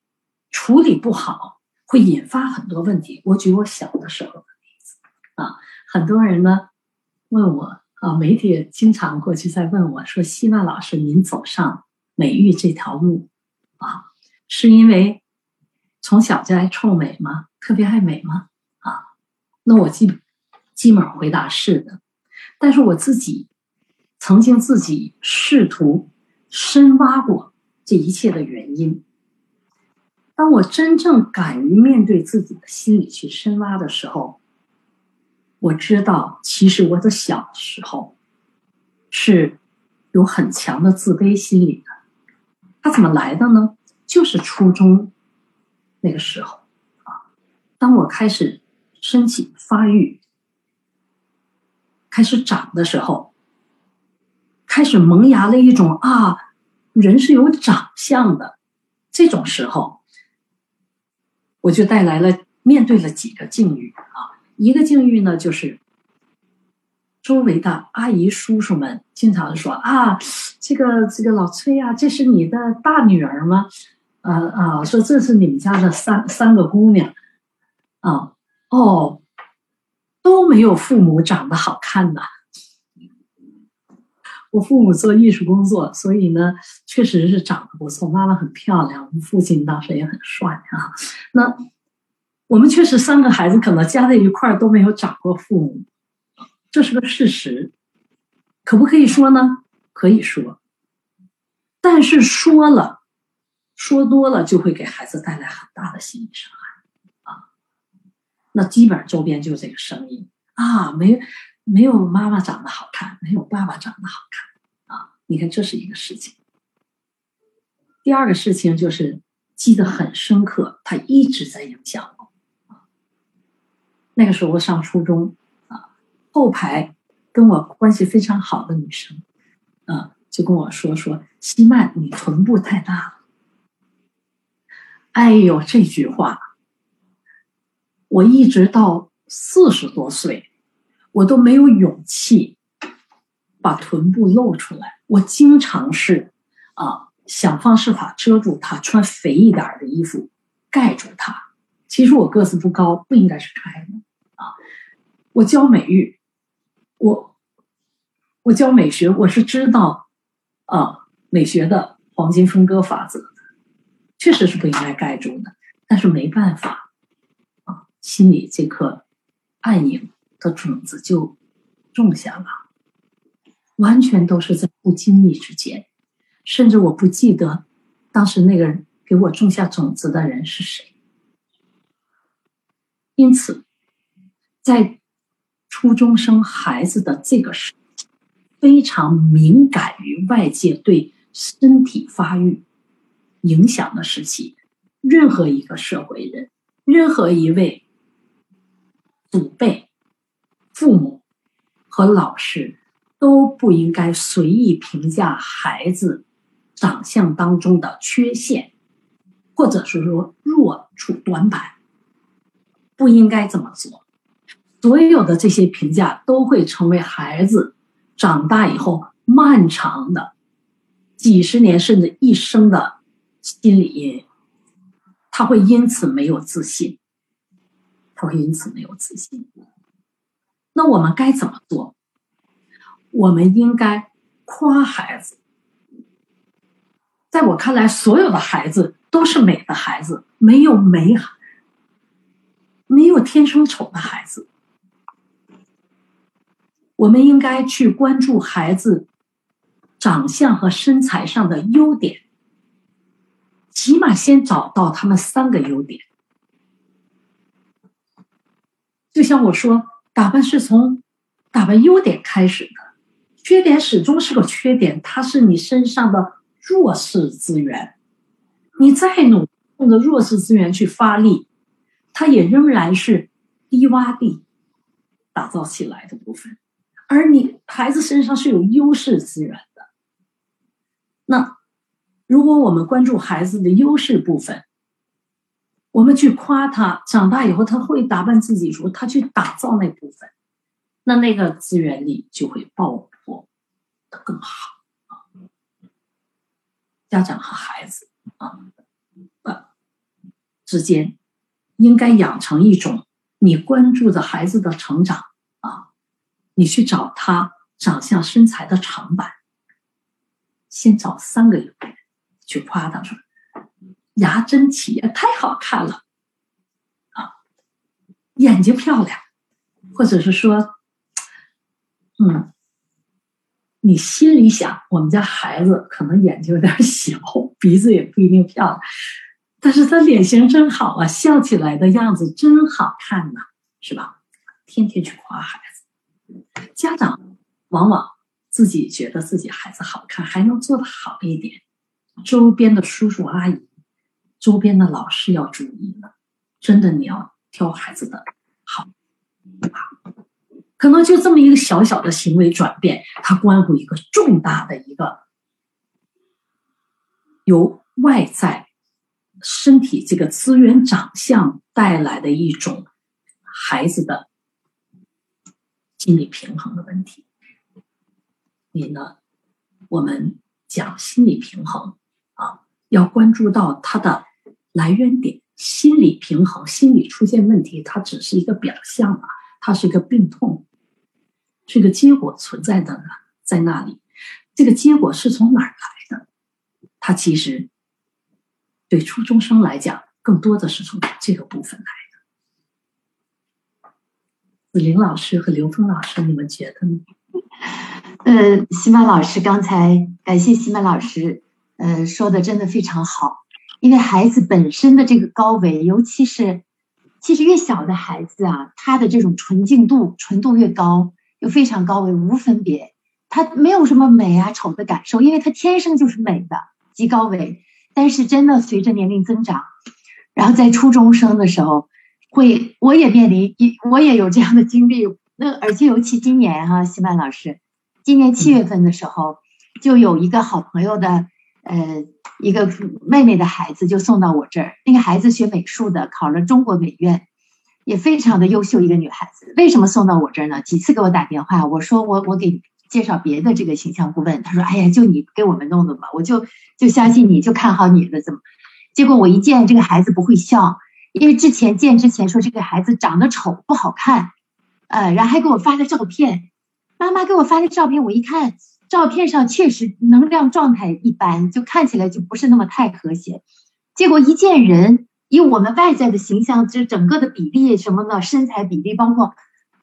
处理不好，会引发很多问题。我举我小的时候的例子啊，很多人呢问我啊，媒体也经常过去在问我说：“希曼老师，您走上美育这条路啊，是因为从小就爱臭美吗？特别爱美吗？”啊，那我基基本回答是的，但是我自己。曾经自己试图深挖过这一切的原因。当我真正敢于面对自己的心理去深挖的时候，我知道，其实我的小时候是有很强的自卑心理的。它怎么来的呢？就是初中那个时候，当我开始身体发育、开始长的时候。开始萌芽了一种啊，人是有长相的这种时候，我就带来了面对了几个境遇啊。一个境遇呢，就是周围的阿姨叔叔们经常说啊，这个这个老崔呀，这是你的大女儿吗？啊啊，说这是你们家的三三个姑娘啊，哦，都没有父母长得好看呢。我父母做艺术工作，所以呢，确实是长得不错。妈妈很漂亮，我们父亲当时也很帅啊。那我们确实三个孩子可能加在一块儿都没有长过父母，这是个事实。可不可以说呢？可以说，但是说了，说多了就会给孩子带来很大的心理伤害。那基本上周边就这个声音啊，没。没有妈妈长得好看，没有爸爸长得好看，啊，你看这是一个事情。第二个事情就是记得很深刻，他一直在影响我。那个时候我上初中，啊，后排跟我关系非常好的女生，啊，就跟我说说：“希曼，你臀部太大了。”哎呦，这句话，我一直到四十多岁。我都没有勇气把臀部露出来，我经常是啊想方设法遮住它，穿肥一点的衣服盖住它。其实我个子不高，不应该是开的啊。我教美育，我我教美学，我是知道啊美学的黄金分割法则的，确实是不应该盖住的，但是没办法，心里这颗暗影。的种子就种下了，完全都是在不经意之间，甚至我不记得当时那个人给我种下种子的人是谁。因此，在初中生孩子的这个时，非常敏感于外界对身体发育影响的时期，任何一个社会人，任何一位祖辈。父母和老师都不应该随意评价孩子长相当中的缺陷，或者是说弱处短板，不应该这么做。所有的这些评价都会成为孩子长大以后漫长的几十年甚至一生的心理阴影。他会因此没有自信，他会因此没有自信。那我们该怎么做？我们应该夸孩子。在我看来，所有的孩子都是美的孩子，没有美，没有天生丑的孩子。我们应该去关注孩子长相和身材上的优点，起码先找到他们三个优点。就像我说。打扮是从打扮优点开始的，缺点始终是个缺点，它是你身上的弱势资源。你再努用着弱势资源去发力，它也仍然是低洼地打造起来的部分。而你孩子身上是有优势资源的。那如果我们关注孩子的优势部分，我们去夸他，长大以后他会打扮自己，说他去打造那部分，那那个资源力就会爆破的更好啊。家长和孩子啊，呃之间应该养成一种你关注着孩子的成长啊，你去找他长相身材的长板，先找三个月去夸他说牙真齐，太好看了啊，眼睛漂亮，或者是说，嗯。你心里想，我们家孩子可能眼睛有点小，鼻子也不一定漂亮，但是他脸型真好啊，笑起来的样子真好看呐，是吧？天天去夸孩子，家长往往自己觉得自己孩子好看，还能做得好一点，周边的叔叔阿姨、周边的老师要注意了，真的你要挑孩子的好，可能就这么一个小小的行为转变，它关乎一个重大的一个由外在身体这个资源长相带来的一种孩子的心理平衡的问题。你呢？我们讲心理平衡啊，要关注到他的来源点。心理平衡、心理出现问题，它只是一个表象啊，它是一个病痛。这个结果存在的呢，在那里。这个结果是从哪儿来的？它其实对初中生来讲，更多的是从这个部分来的。子玲老师和刘峰老师，你们觉得呢？呃，西曼老师刚才感谢西曼老师，呃，说的真的非常好。因为孩子本身的这个高维，尤其是其实越小的孩子啊，他的这种纯净度、纯度越高。又非常高维无分别，他没有什么美啊丑的感受，因为他天生就是美的，极高维。但是真的随着年龄增长，然后在初中生的时候，会我也面临一我也有这样的经历。那而且尤其今年哈，西曼老师，今年七月份的时候，就有一个好朋友的呃一个妹妹的孩子就送到我这儿，那个孩子学美术的，考了中国美院。也非常的优秀一个女孩子，为什么送到我这儿呢？几次给我打电话，我说我我给介绍别的这个形象顾问，他说哎呀，就你给我们弄的吧，我就就相信你就看好你了，怎么？结果我一见这个孩子不会笑，因为之前见之前说这个孩子长得丑不好看，呃，然后还给我发了照片，妈妈给我发的照片，我一看照片上确实能量状态一般，就看起来就不是那么太和谐，结果一见人。以我们外在的形象，这整个的比例什么的，身材比例，包括，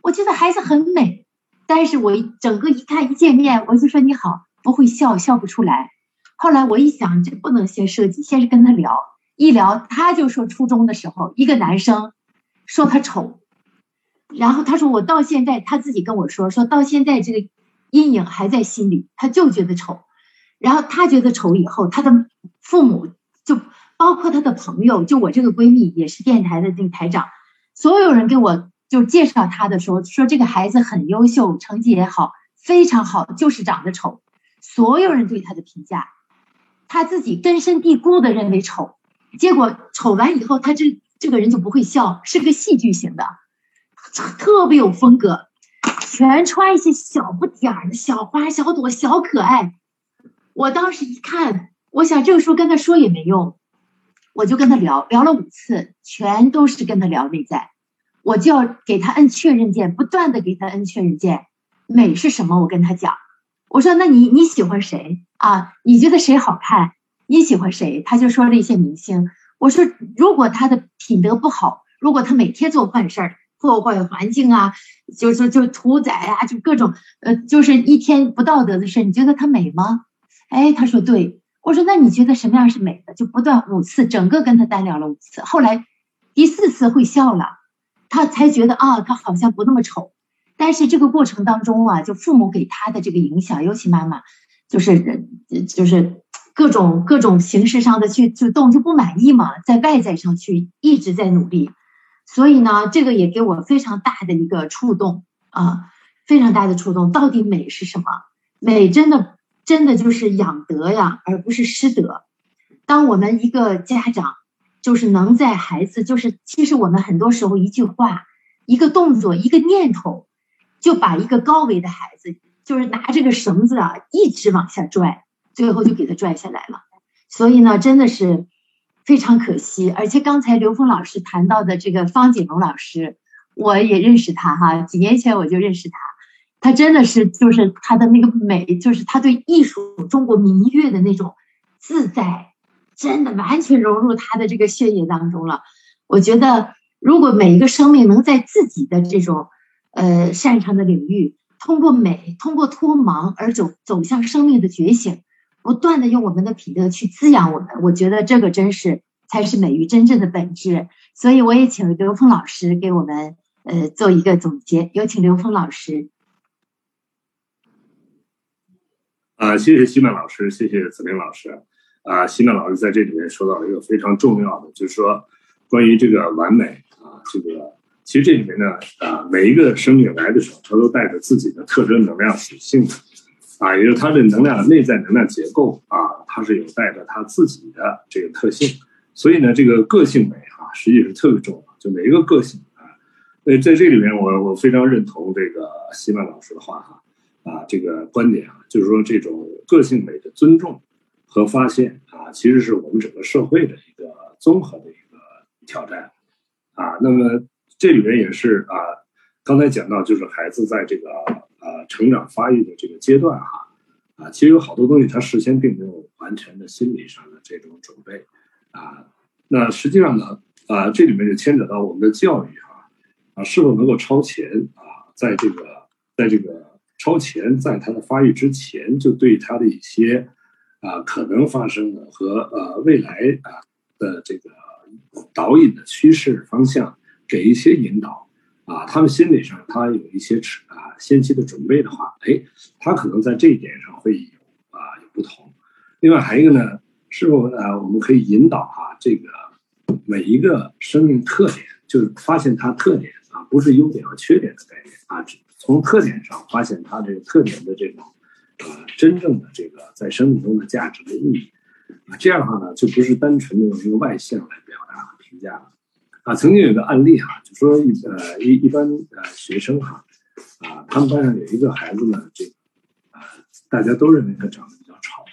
我觉得孩子很美，但是我整个一看一见面，我就说你好，不会笑，笑不出来。后来我一想，这不能先设计，先是跟他聊，一聊他就说初中的时候一个男生说他丑，然后他说我到现在他自己跟我说，说到现在这个阴影还在心里，他就觉得丑，然后他觉得丑以后，他的父母就。包括他的朋友，就我这个闺蜜也是电台的那个台长，所有人给我就介绍他的时候，说这个孩子很优秀，成绩也好，非常好，就是长得丑。所有人对他的评价，他自己根深蒂固的认为丑，结果丑完以后，他这这个人就不会笑，是个戏剧型的，特别有风格，全穿一些小不点儿的小花小朵小可爱。我当时一看，我想这个时候跟他说也没用。我就跟他聊聊了五次，全都是跟他聊内在，我就要给他摁确认键，不断的给他摁确认键。美是什么？我跟他讲，我说那你你喜欢谁啊？你觉得谁好看？你喜欢谁？他就说了一些明星。我说如果他的品德不好，如果他每天做坏事儿，破坏环境啊，就是就屠宰啊，就各种呃，就是一天不道德的事，你觉得他美吗？哎，他说对。我说，那你觉得什么样是美的？就不断五次，整个跟他单聊了五次。后来第四次会笑了，他才觉得啊，他好像不那么丑。但是这个过程当中啊，就父母给他的这个影响，尤其妈妈，就是就是各种各种形式上的去去动，就不满意嘛，在外在上去一直在努力。所以呢，这个也给我非常大的一个触动啊，非常大的触动。到底美是什么？美真的。真的就是养德呀，而不是失德。当我们一个家长，就是能在孩子，就是其实我们很多时候一句话、一个动作、一个念头，就把一个高维的孩子，就是拿这个绳子啊，一直往下拽，最后就给他拽下来了。所以呢，真的是非常可惜。而且刚才刘峰老师谈到的这个方锦龙老师，我也认识他哈，几年前我就认识他，他真的是就是他的那个美，就是他对艺术、中国民乐的那种自在，真的完全融入他的这个血液当中了。我觉得，如果每一个生命能在自己的这种呃擅长的领域，通过美，通过脱盲而走走向生命的觉醒，不断的用我们的品德去滋养我们，我觉得这个真是才是美育真正的本质。所以我也请刘峰老师给我们呃做一个总结，有请刘峰老师。啊，谢谢西曼老师，谢谢子明老师。啊，西曼老师在这里面说到了一个非常重要的，就是说关于这个完美啊，这个。其实这里面呢，啊，每一个生命来的时候，它都带着自己的特征能量属性的，啊，也就是它的能量内在能量结构啊，它是有带着它自己的这个特性。所以呢，这个个性美啊，实际是特别重要。就每一个个性啊，所以在这里面，我我非常认同这个希曼老师的话哈，啊，这个观点啊，就是说这种个性美的尊重和发现啊，其实是我们整个社会的一个综合的一个挑战啊，那么。这里面也是啊，刚才讲到就是孩子在这个呃成长发育的这个阶段哈，啊，其实有好多东西他事先并没有完全的心理上的这种准备啊。那实际上呢，啊，这里面就牵扯到我们的教育哈，啊，是否能够超前啊，在这个在这个超前，在他的发育之前，就对他的一些啊可能发生的和呃未来啊的这个导引的趋势方向。给一些引导啊，他们心理上他有一些啊先期的准备的话，哎，他可能在这一点上会有啊有不同。另外还有一个呢，是否啊我们可以引导哈这个每一个生命特点，就是发现它特点啊，不是优点和缺点的概念啊，从特点上发现它这个特点的这种啊真正的这个在生命中的价值的意义啊，这样的话呢，就不是单纯的用一个外向来表达和评价了。啊，曾经有个案例哈，就说呃一一般呃学生哈，啊，他们班上有一个孩子呢，这个啊大家都认为他长得比较吵，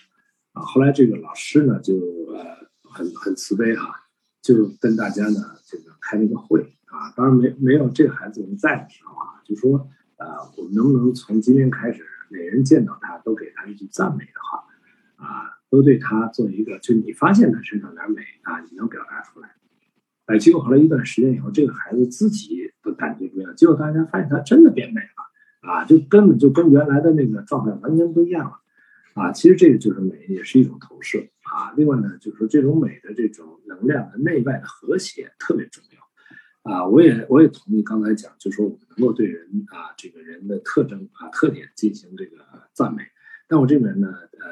啊，后来这个老师呢就呃很很慈悲哈，就跟大家呢这个开了一个会啊，当然没没有这个孩子我们在的时候啊，就说啊我们能不能从今天开始，每人见到他都给他一句赞美的话，啊，都对他做一个，就你发现他身上点美啊，你能表达出来。哎，结果后来一段时间以后，这个孩子自己的感觉不一样。结果大家发现他真的变美了，啊，就根本就跟原来的那个状态完全不一样了，啊，其实这个就是美，也是一种投射啊。另外呢，就是说这种美的这种能量的内外的和谐特别重要，啊，我也我也同意刚才讲，就是说我们能够对人啊这个人的特征啊特点进行这个赞美，但我这边呢，呃，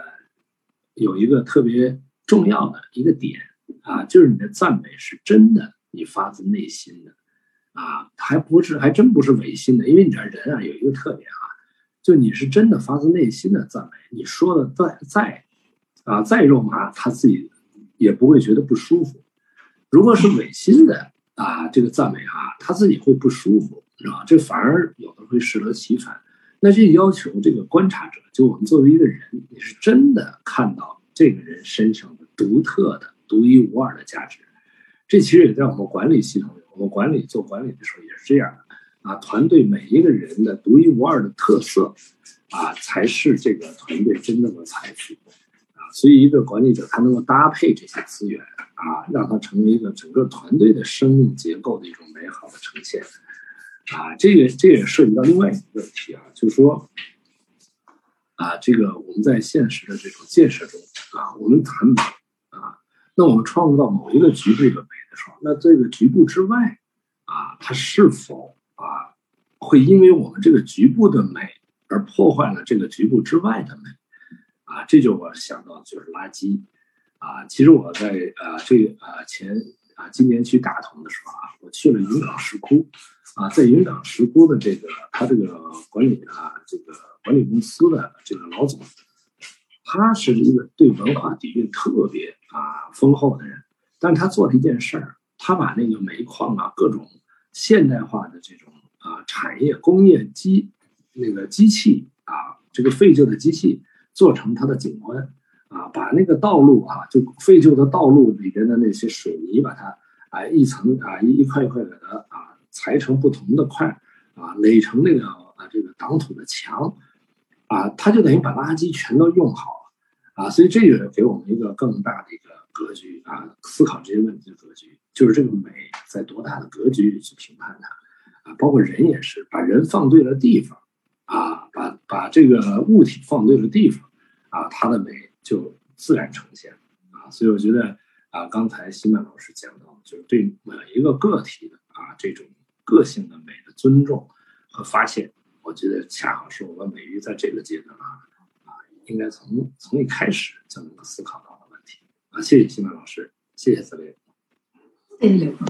有一个特别重要的一个点。啊，就是你的赞美是真的，你发自内心的，啊，还不是还真不是违心的，因为你这人啊有一个特点啊，就你是真的发自内心的赞美，你说的再再啊再肉麻，他自己也不会觉得不舒服。如果是违心的啊，这个赞美啊，他自己会不舒服，知道吧？这反而有的会适得其反。那这要求这个观察者，就我们作为一个人，你是真的看到这个人身上的独特的。独一无二的价值，这其实也在我们管理系统里。我们管理做管理的时候也是这样的啊。团队每一个人的独一无二的特色啊，才是这个团队真正的财富啊。所以，一个管理者他能够搭配这些资源啊，让它成为一个整个团队的生命结构的一种美好的呈现啊。这个这也涉及到另外一个问题啊，就是说啊，这个我们在现实的这种建设中啊，我们谈。那我们创造某一个局部的美的时候，那这个局部之外，啊，它是否啊会因为我们这个局部的美而破坏了这个局部之外的美？啊，这就我想到就是垃圾。啊，其实我在啊这啊前啊今年去大同的时候啊，我去了云冈石窟，啊，在云冈石窟的这个他这个管理啊这个管理公司的这个老总。他是一个对文化底蕴特别啊丰厚的人，但是他做了一件事儿，他把那个煤矿啊各种现代化的这种啊产业工业机那个机器啊这个废旧的机器做成它的景观。啊，把那个道路啊，就废旧的道路里边的那些水泥，把它啊一层啊一一块一块给它啊裁成不同的块啊，垒成那个啊这个挡土的墙。啊，他就等于把垃圾全都用好啊，所以这个给我们一个更大的一个格局啊，思考这些问题的格局，就是这个美在多大的格局去评判它啊，包括人也是，把人放对了地方啊，把把这个物体放对了地方啊，它的美。就自然呈现啊，所以我觉得啊，刚才西曼老师讲到，就是对每一个个体的啊这种个性的美的尊重和发现，我觉得恰好是我们美育在这个阶段啊，应该从从一开始就能够思考到的问题啊。谢谢西曼老师，谢谢紫薇，谢谢刘峰，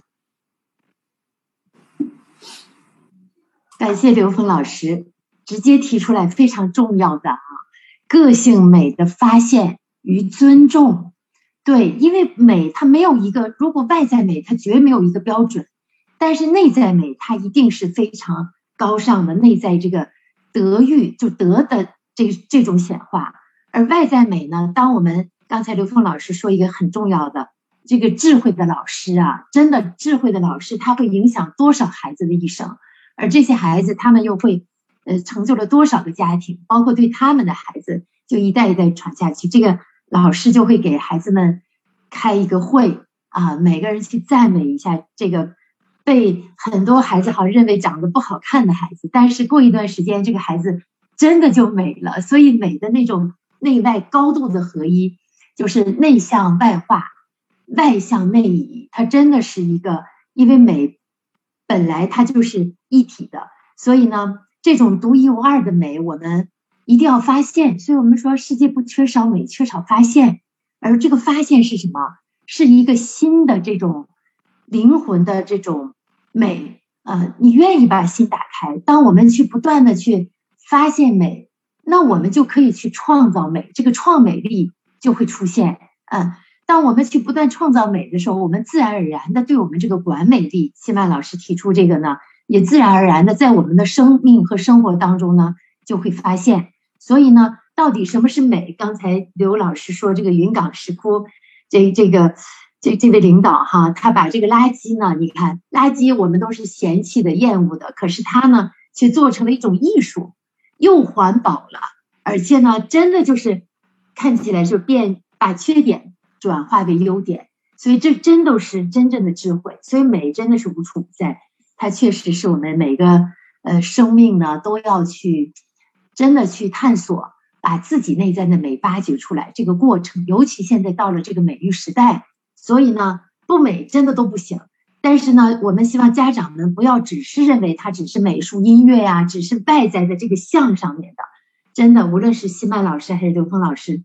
感谢刘峰老师直接提出来非常重要的啊。个性美的发现与尊重，对，因为美它没有一个，如果外在美它绝没有一个标准，但是内在美它一定是非常高尚的，内在这个德育就德的这这种显化，而外在美呢，当我们刚才刘峰老师说一个很重要的，这个智慧的老师啊，真的智慧的老师他会影响多少孩子的一生，而这些孩子他们又会。呃，成就了多少个家庭，包括对他们的孩子，就一代一代传下去。这个老师就会给孩子们开一个会啊，每个人去赞美一下这个被很多孩子好像认为长得不好看的孩子，但是过一段时间，这个孩子真的就美了。所以美的那种内外高度的合一，就是内向外化，外向内移，它真的是一个，因为美本来它就是一体的，所以呢。这种独一无二的美，我们一定要发现。所以我们说，世界不缺少美，缺少发现。而这个发现是什么？是一个新的这种灵魂的这种美啊！你愿意把心打开，当我们去不断的去发现美，那我们就可以去创造美，这个创美力就会出现。嗯，当我们去不断创造美的时候，我们自然而然的对我们这个管美力，谢曼老师提出这个呢。也自然而然的在我们的生命和生活当中呢，就会发现。所以呢，到底什么是美？刚才刘老师说这个云冈石窟，这这个这这位领导哈，他把这个垃圾呢，你看垃圾我们都是嫌弃的、厌恶的，可是他呢却做成了一种艺术，又环保了，而且呢，真的就是看起来就变把缺点转化为优点。所以这真都是真正的智慧。所以美真的是无处不在。它确实是我们每个呃生命呢都要去真的去探索，把自己内在的美挖掘出来。这个过程，尤其现在到了这个美育时代，所以呢，不美真的都不行。但是呢，我们希望家长们不要只是认为它只是美术、音乐呀，只是外在的这个像上面的。真的，无论是西曼老师还是刘峰老师，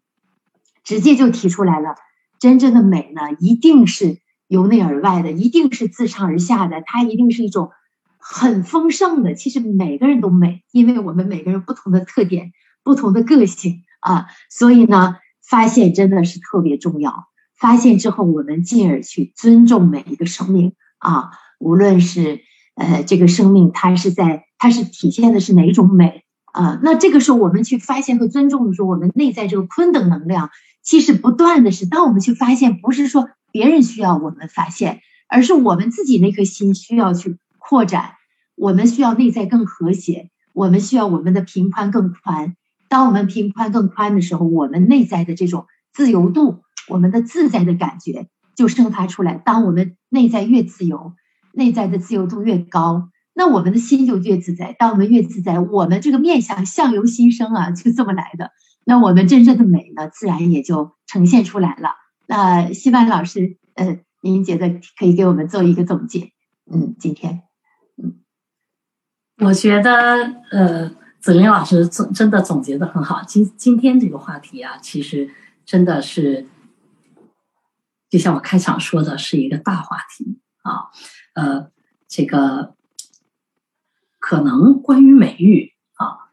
直接就提出来了，真正的美呢，一定是。由内而外的，一定是自上而下的，它一定是一种很丰盛的。其实每个人都美，因为我们每个人不同的特点、不同的个性啊，所以呢，发现真的是特别重要。发现之后，我们进而去尊重每一个生命啊，无论是呃这个生命，它是在它是体现的是哪种美啊？那这个时候我们去发现和尊重的时候，我们内在这个坤等能量，其实不断的是，当我们去发现，不是说。别人需要我们发现，而是我们自己那颗心需要去扩展。我们需要内在更和谐，我们需要我们的平宽更宽。当我们平宽更宽的时候，我们内在的这种自由度，我们的自在的感觉就生发出来。当我们内在越自由，内在的自由度越高，那我们的心就越自在。当我们越自在，我们这个面相相由心生啊，就这么来的。那我们真正的美呢，自然也就呈现出来了。那希曼老师，呃，您觉得可以给我们做一个总结？嗯，今天，嗯，我觉得，呃，子林老师总真的总结的很好。今今天这个话题啊，其实真的是，就像我开场说的，是一个大话题啊。呃，这个可能关于美育啊，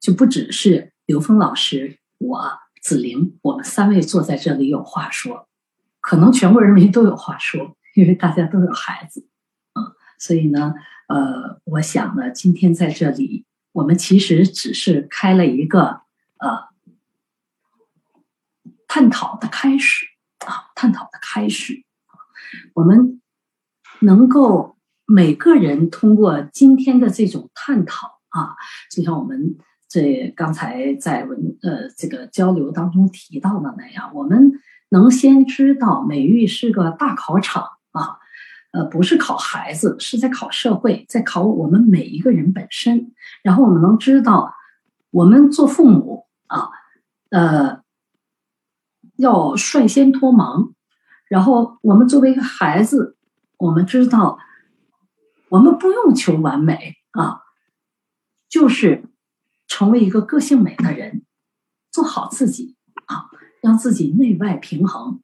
就不只是刘峰老师我。子玲，我们三位坐在这里有话说，可能全国人民都有话说，因为大家都有孩子，嗯，所以呢，呃，我想呢，今天在这里，我们其实只是开了一个呃探讨的开始啊，探讨的开始。我们能够每个人通过今天的这种探讨啊，就像我们这刚才在文呃这个交流当中提到的那样，我们能先知道美育是个大考场啊，呃，不是考孩子，是在考社会，在考我们每一个人本身。然后我们能知道，我们做父母啊，呃。要率先脱盲，然后我们作为一个孩子，我们知道，我们不用求完美啊，就是成为一个个性美的人，做好自己啊，让自己内外平衡。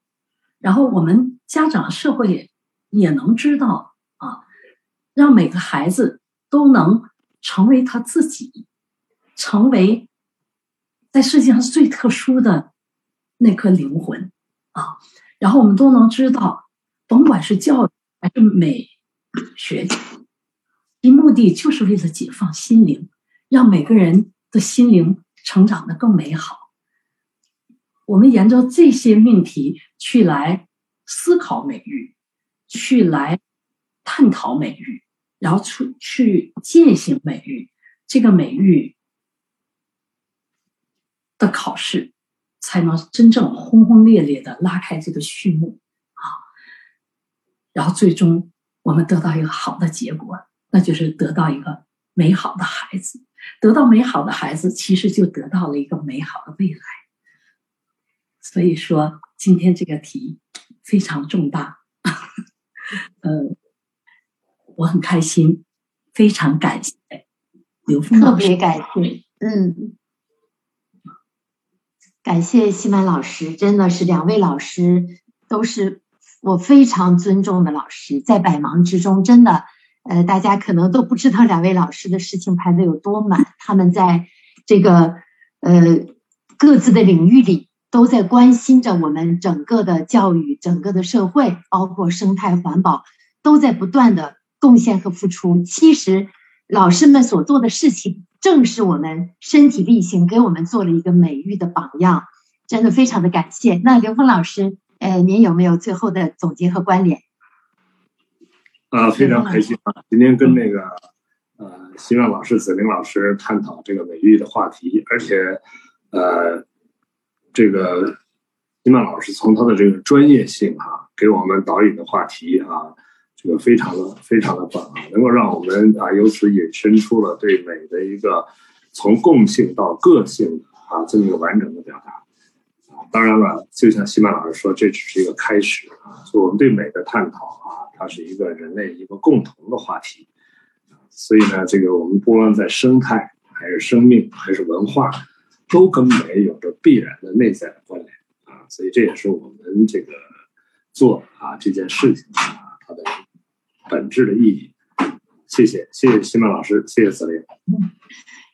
然后我们家长、社会也能知道啊，让每个孩子都能成为他自己，成为在世界上最特殊的。那颗灵魂啊，然后我们都能知道，甭管是教育还是美学，其目的就是为了解放心灵，让每个人的心灵成长的更美好。我们沿着这些命题去来思考美育，去来探讨美育，然后去去践行美育，这个美育的考试。才能真正轰轰烈烈的拉开这个序幕啊，然后最终我们得到一个好的结果，那就是得到一个美好的孩子。得到美好的孩子，其实就得到了一个美好的未来。所以说，今天这个题非常重大，呃，我很开心，非常感谢刘峰老师，特别感谢，嗯。感谢西曼老师，真的是两位老师都是我非常尊重的老师。在百忙之中，真的，呃，大家可能都不知道两位老师的事情排的有多满。他们在这个呃各自的领域里，都在关心着我们整个的教育、整个的社会，包括生态环保，都在不断的贡献和付出。其实，老师们所做的事情。正是我们身体力行，给我们做了一个美育的榜样，真的非常的感谢。那刘峰老师，呃，您有没有最后的总结和关联？啊，非常开心啊！今天跟那个呃，希望老师、子玲老师探讨这个美育的话题，而且呃，这个希望老师从他的这个专业性哈，给我们导引的话题啊。这个非常的非常的棒啊，能够让我们啊由此引申出了对美的一个从共性到个性的啊这么一个完整的表达。当然了，就像西曼老师说，这只是一个开始啊。就我们对美的探讨啊，它是一个人类一个共同的话题所以呢，这个我们不论在生态还是生命还是文化，都跟美有着必然的内在的关联啊。所以这也是我们这个做啊这件事情啊它的。本质的意义，谢谢，谢谢西曼老师，谢谢子林，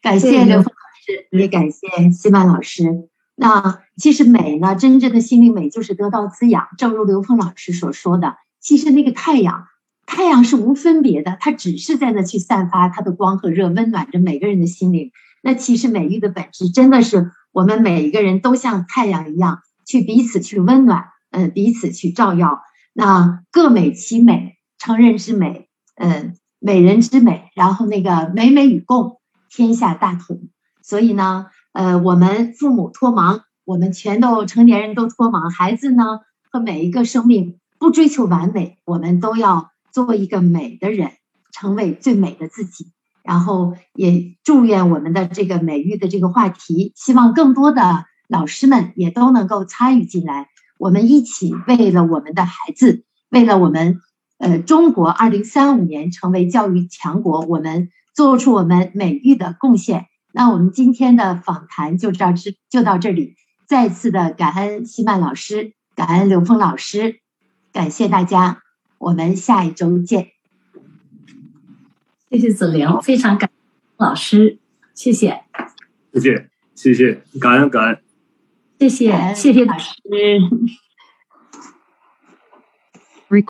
感谢刘峰老师，也感谢西曼老师。那其实美呢，真正的心灵美就是得到滋养。正如刘峰老师所说的，其实那个太阳，太阳是无分别的，它只是在那去散发它的光和热，温暖着每个人的心灵。那其实美育的本质，真的是我们每一个人都像太阳一样，去彼此去温暖，嗯，彼此去照耀。那各美其美。成人之美，嗯，美人之美，然后那个美美与共，天下大同。所以呢，呃，我们父母脱盲，我们全都成年人都脱盲，孩子呢和每一个生命不追求完美，我们都要做一个美的人，成为最美的自己。然后也祝愿我们的这个美育的这个话题，希望更多的老师们也都能够参与进来，我们一起为了我们的孩子，为了我们。呃，中国二零三五年成为教育强国，我们做出我们美育的贡献。那我们今天的访谈就到这，就到这里。再次的感恩西曼老师，感恩刘峰老师，感谢大家，我们下一周见。谢谢子玲，非常感老师，谢谢，谢谢，谢谢，感恩感恩，谢谢，谢谢老师。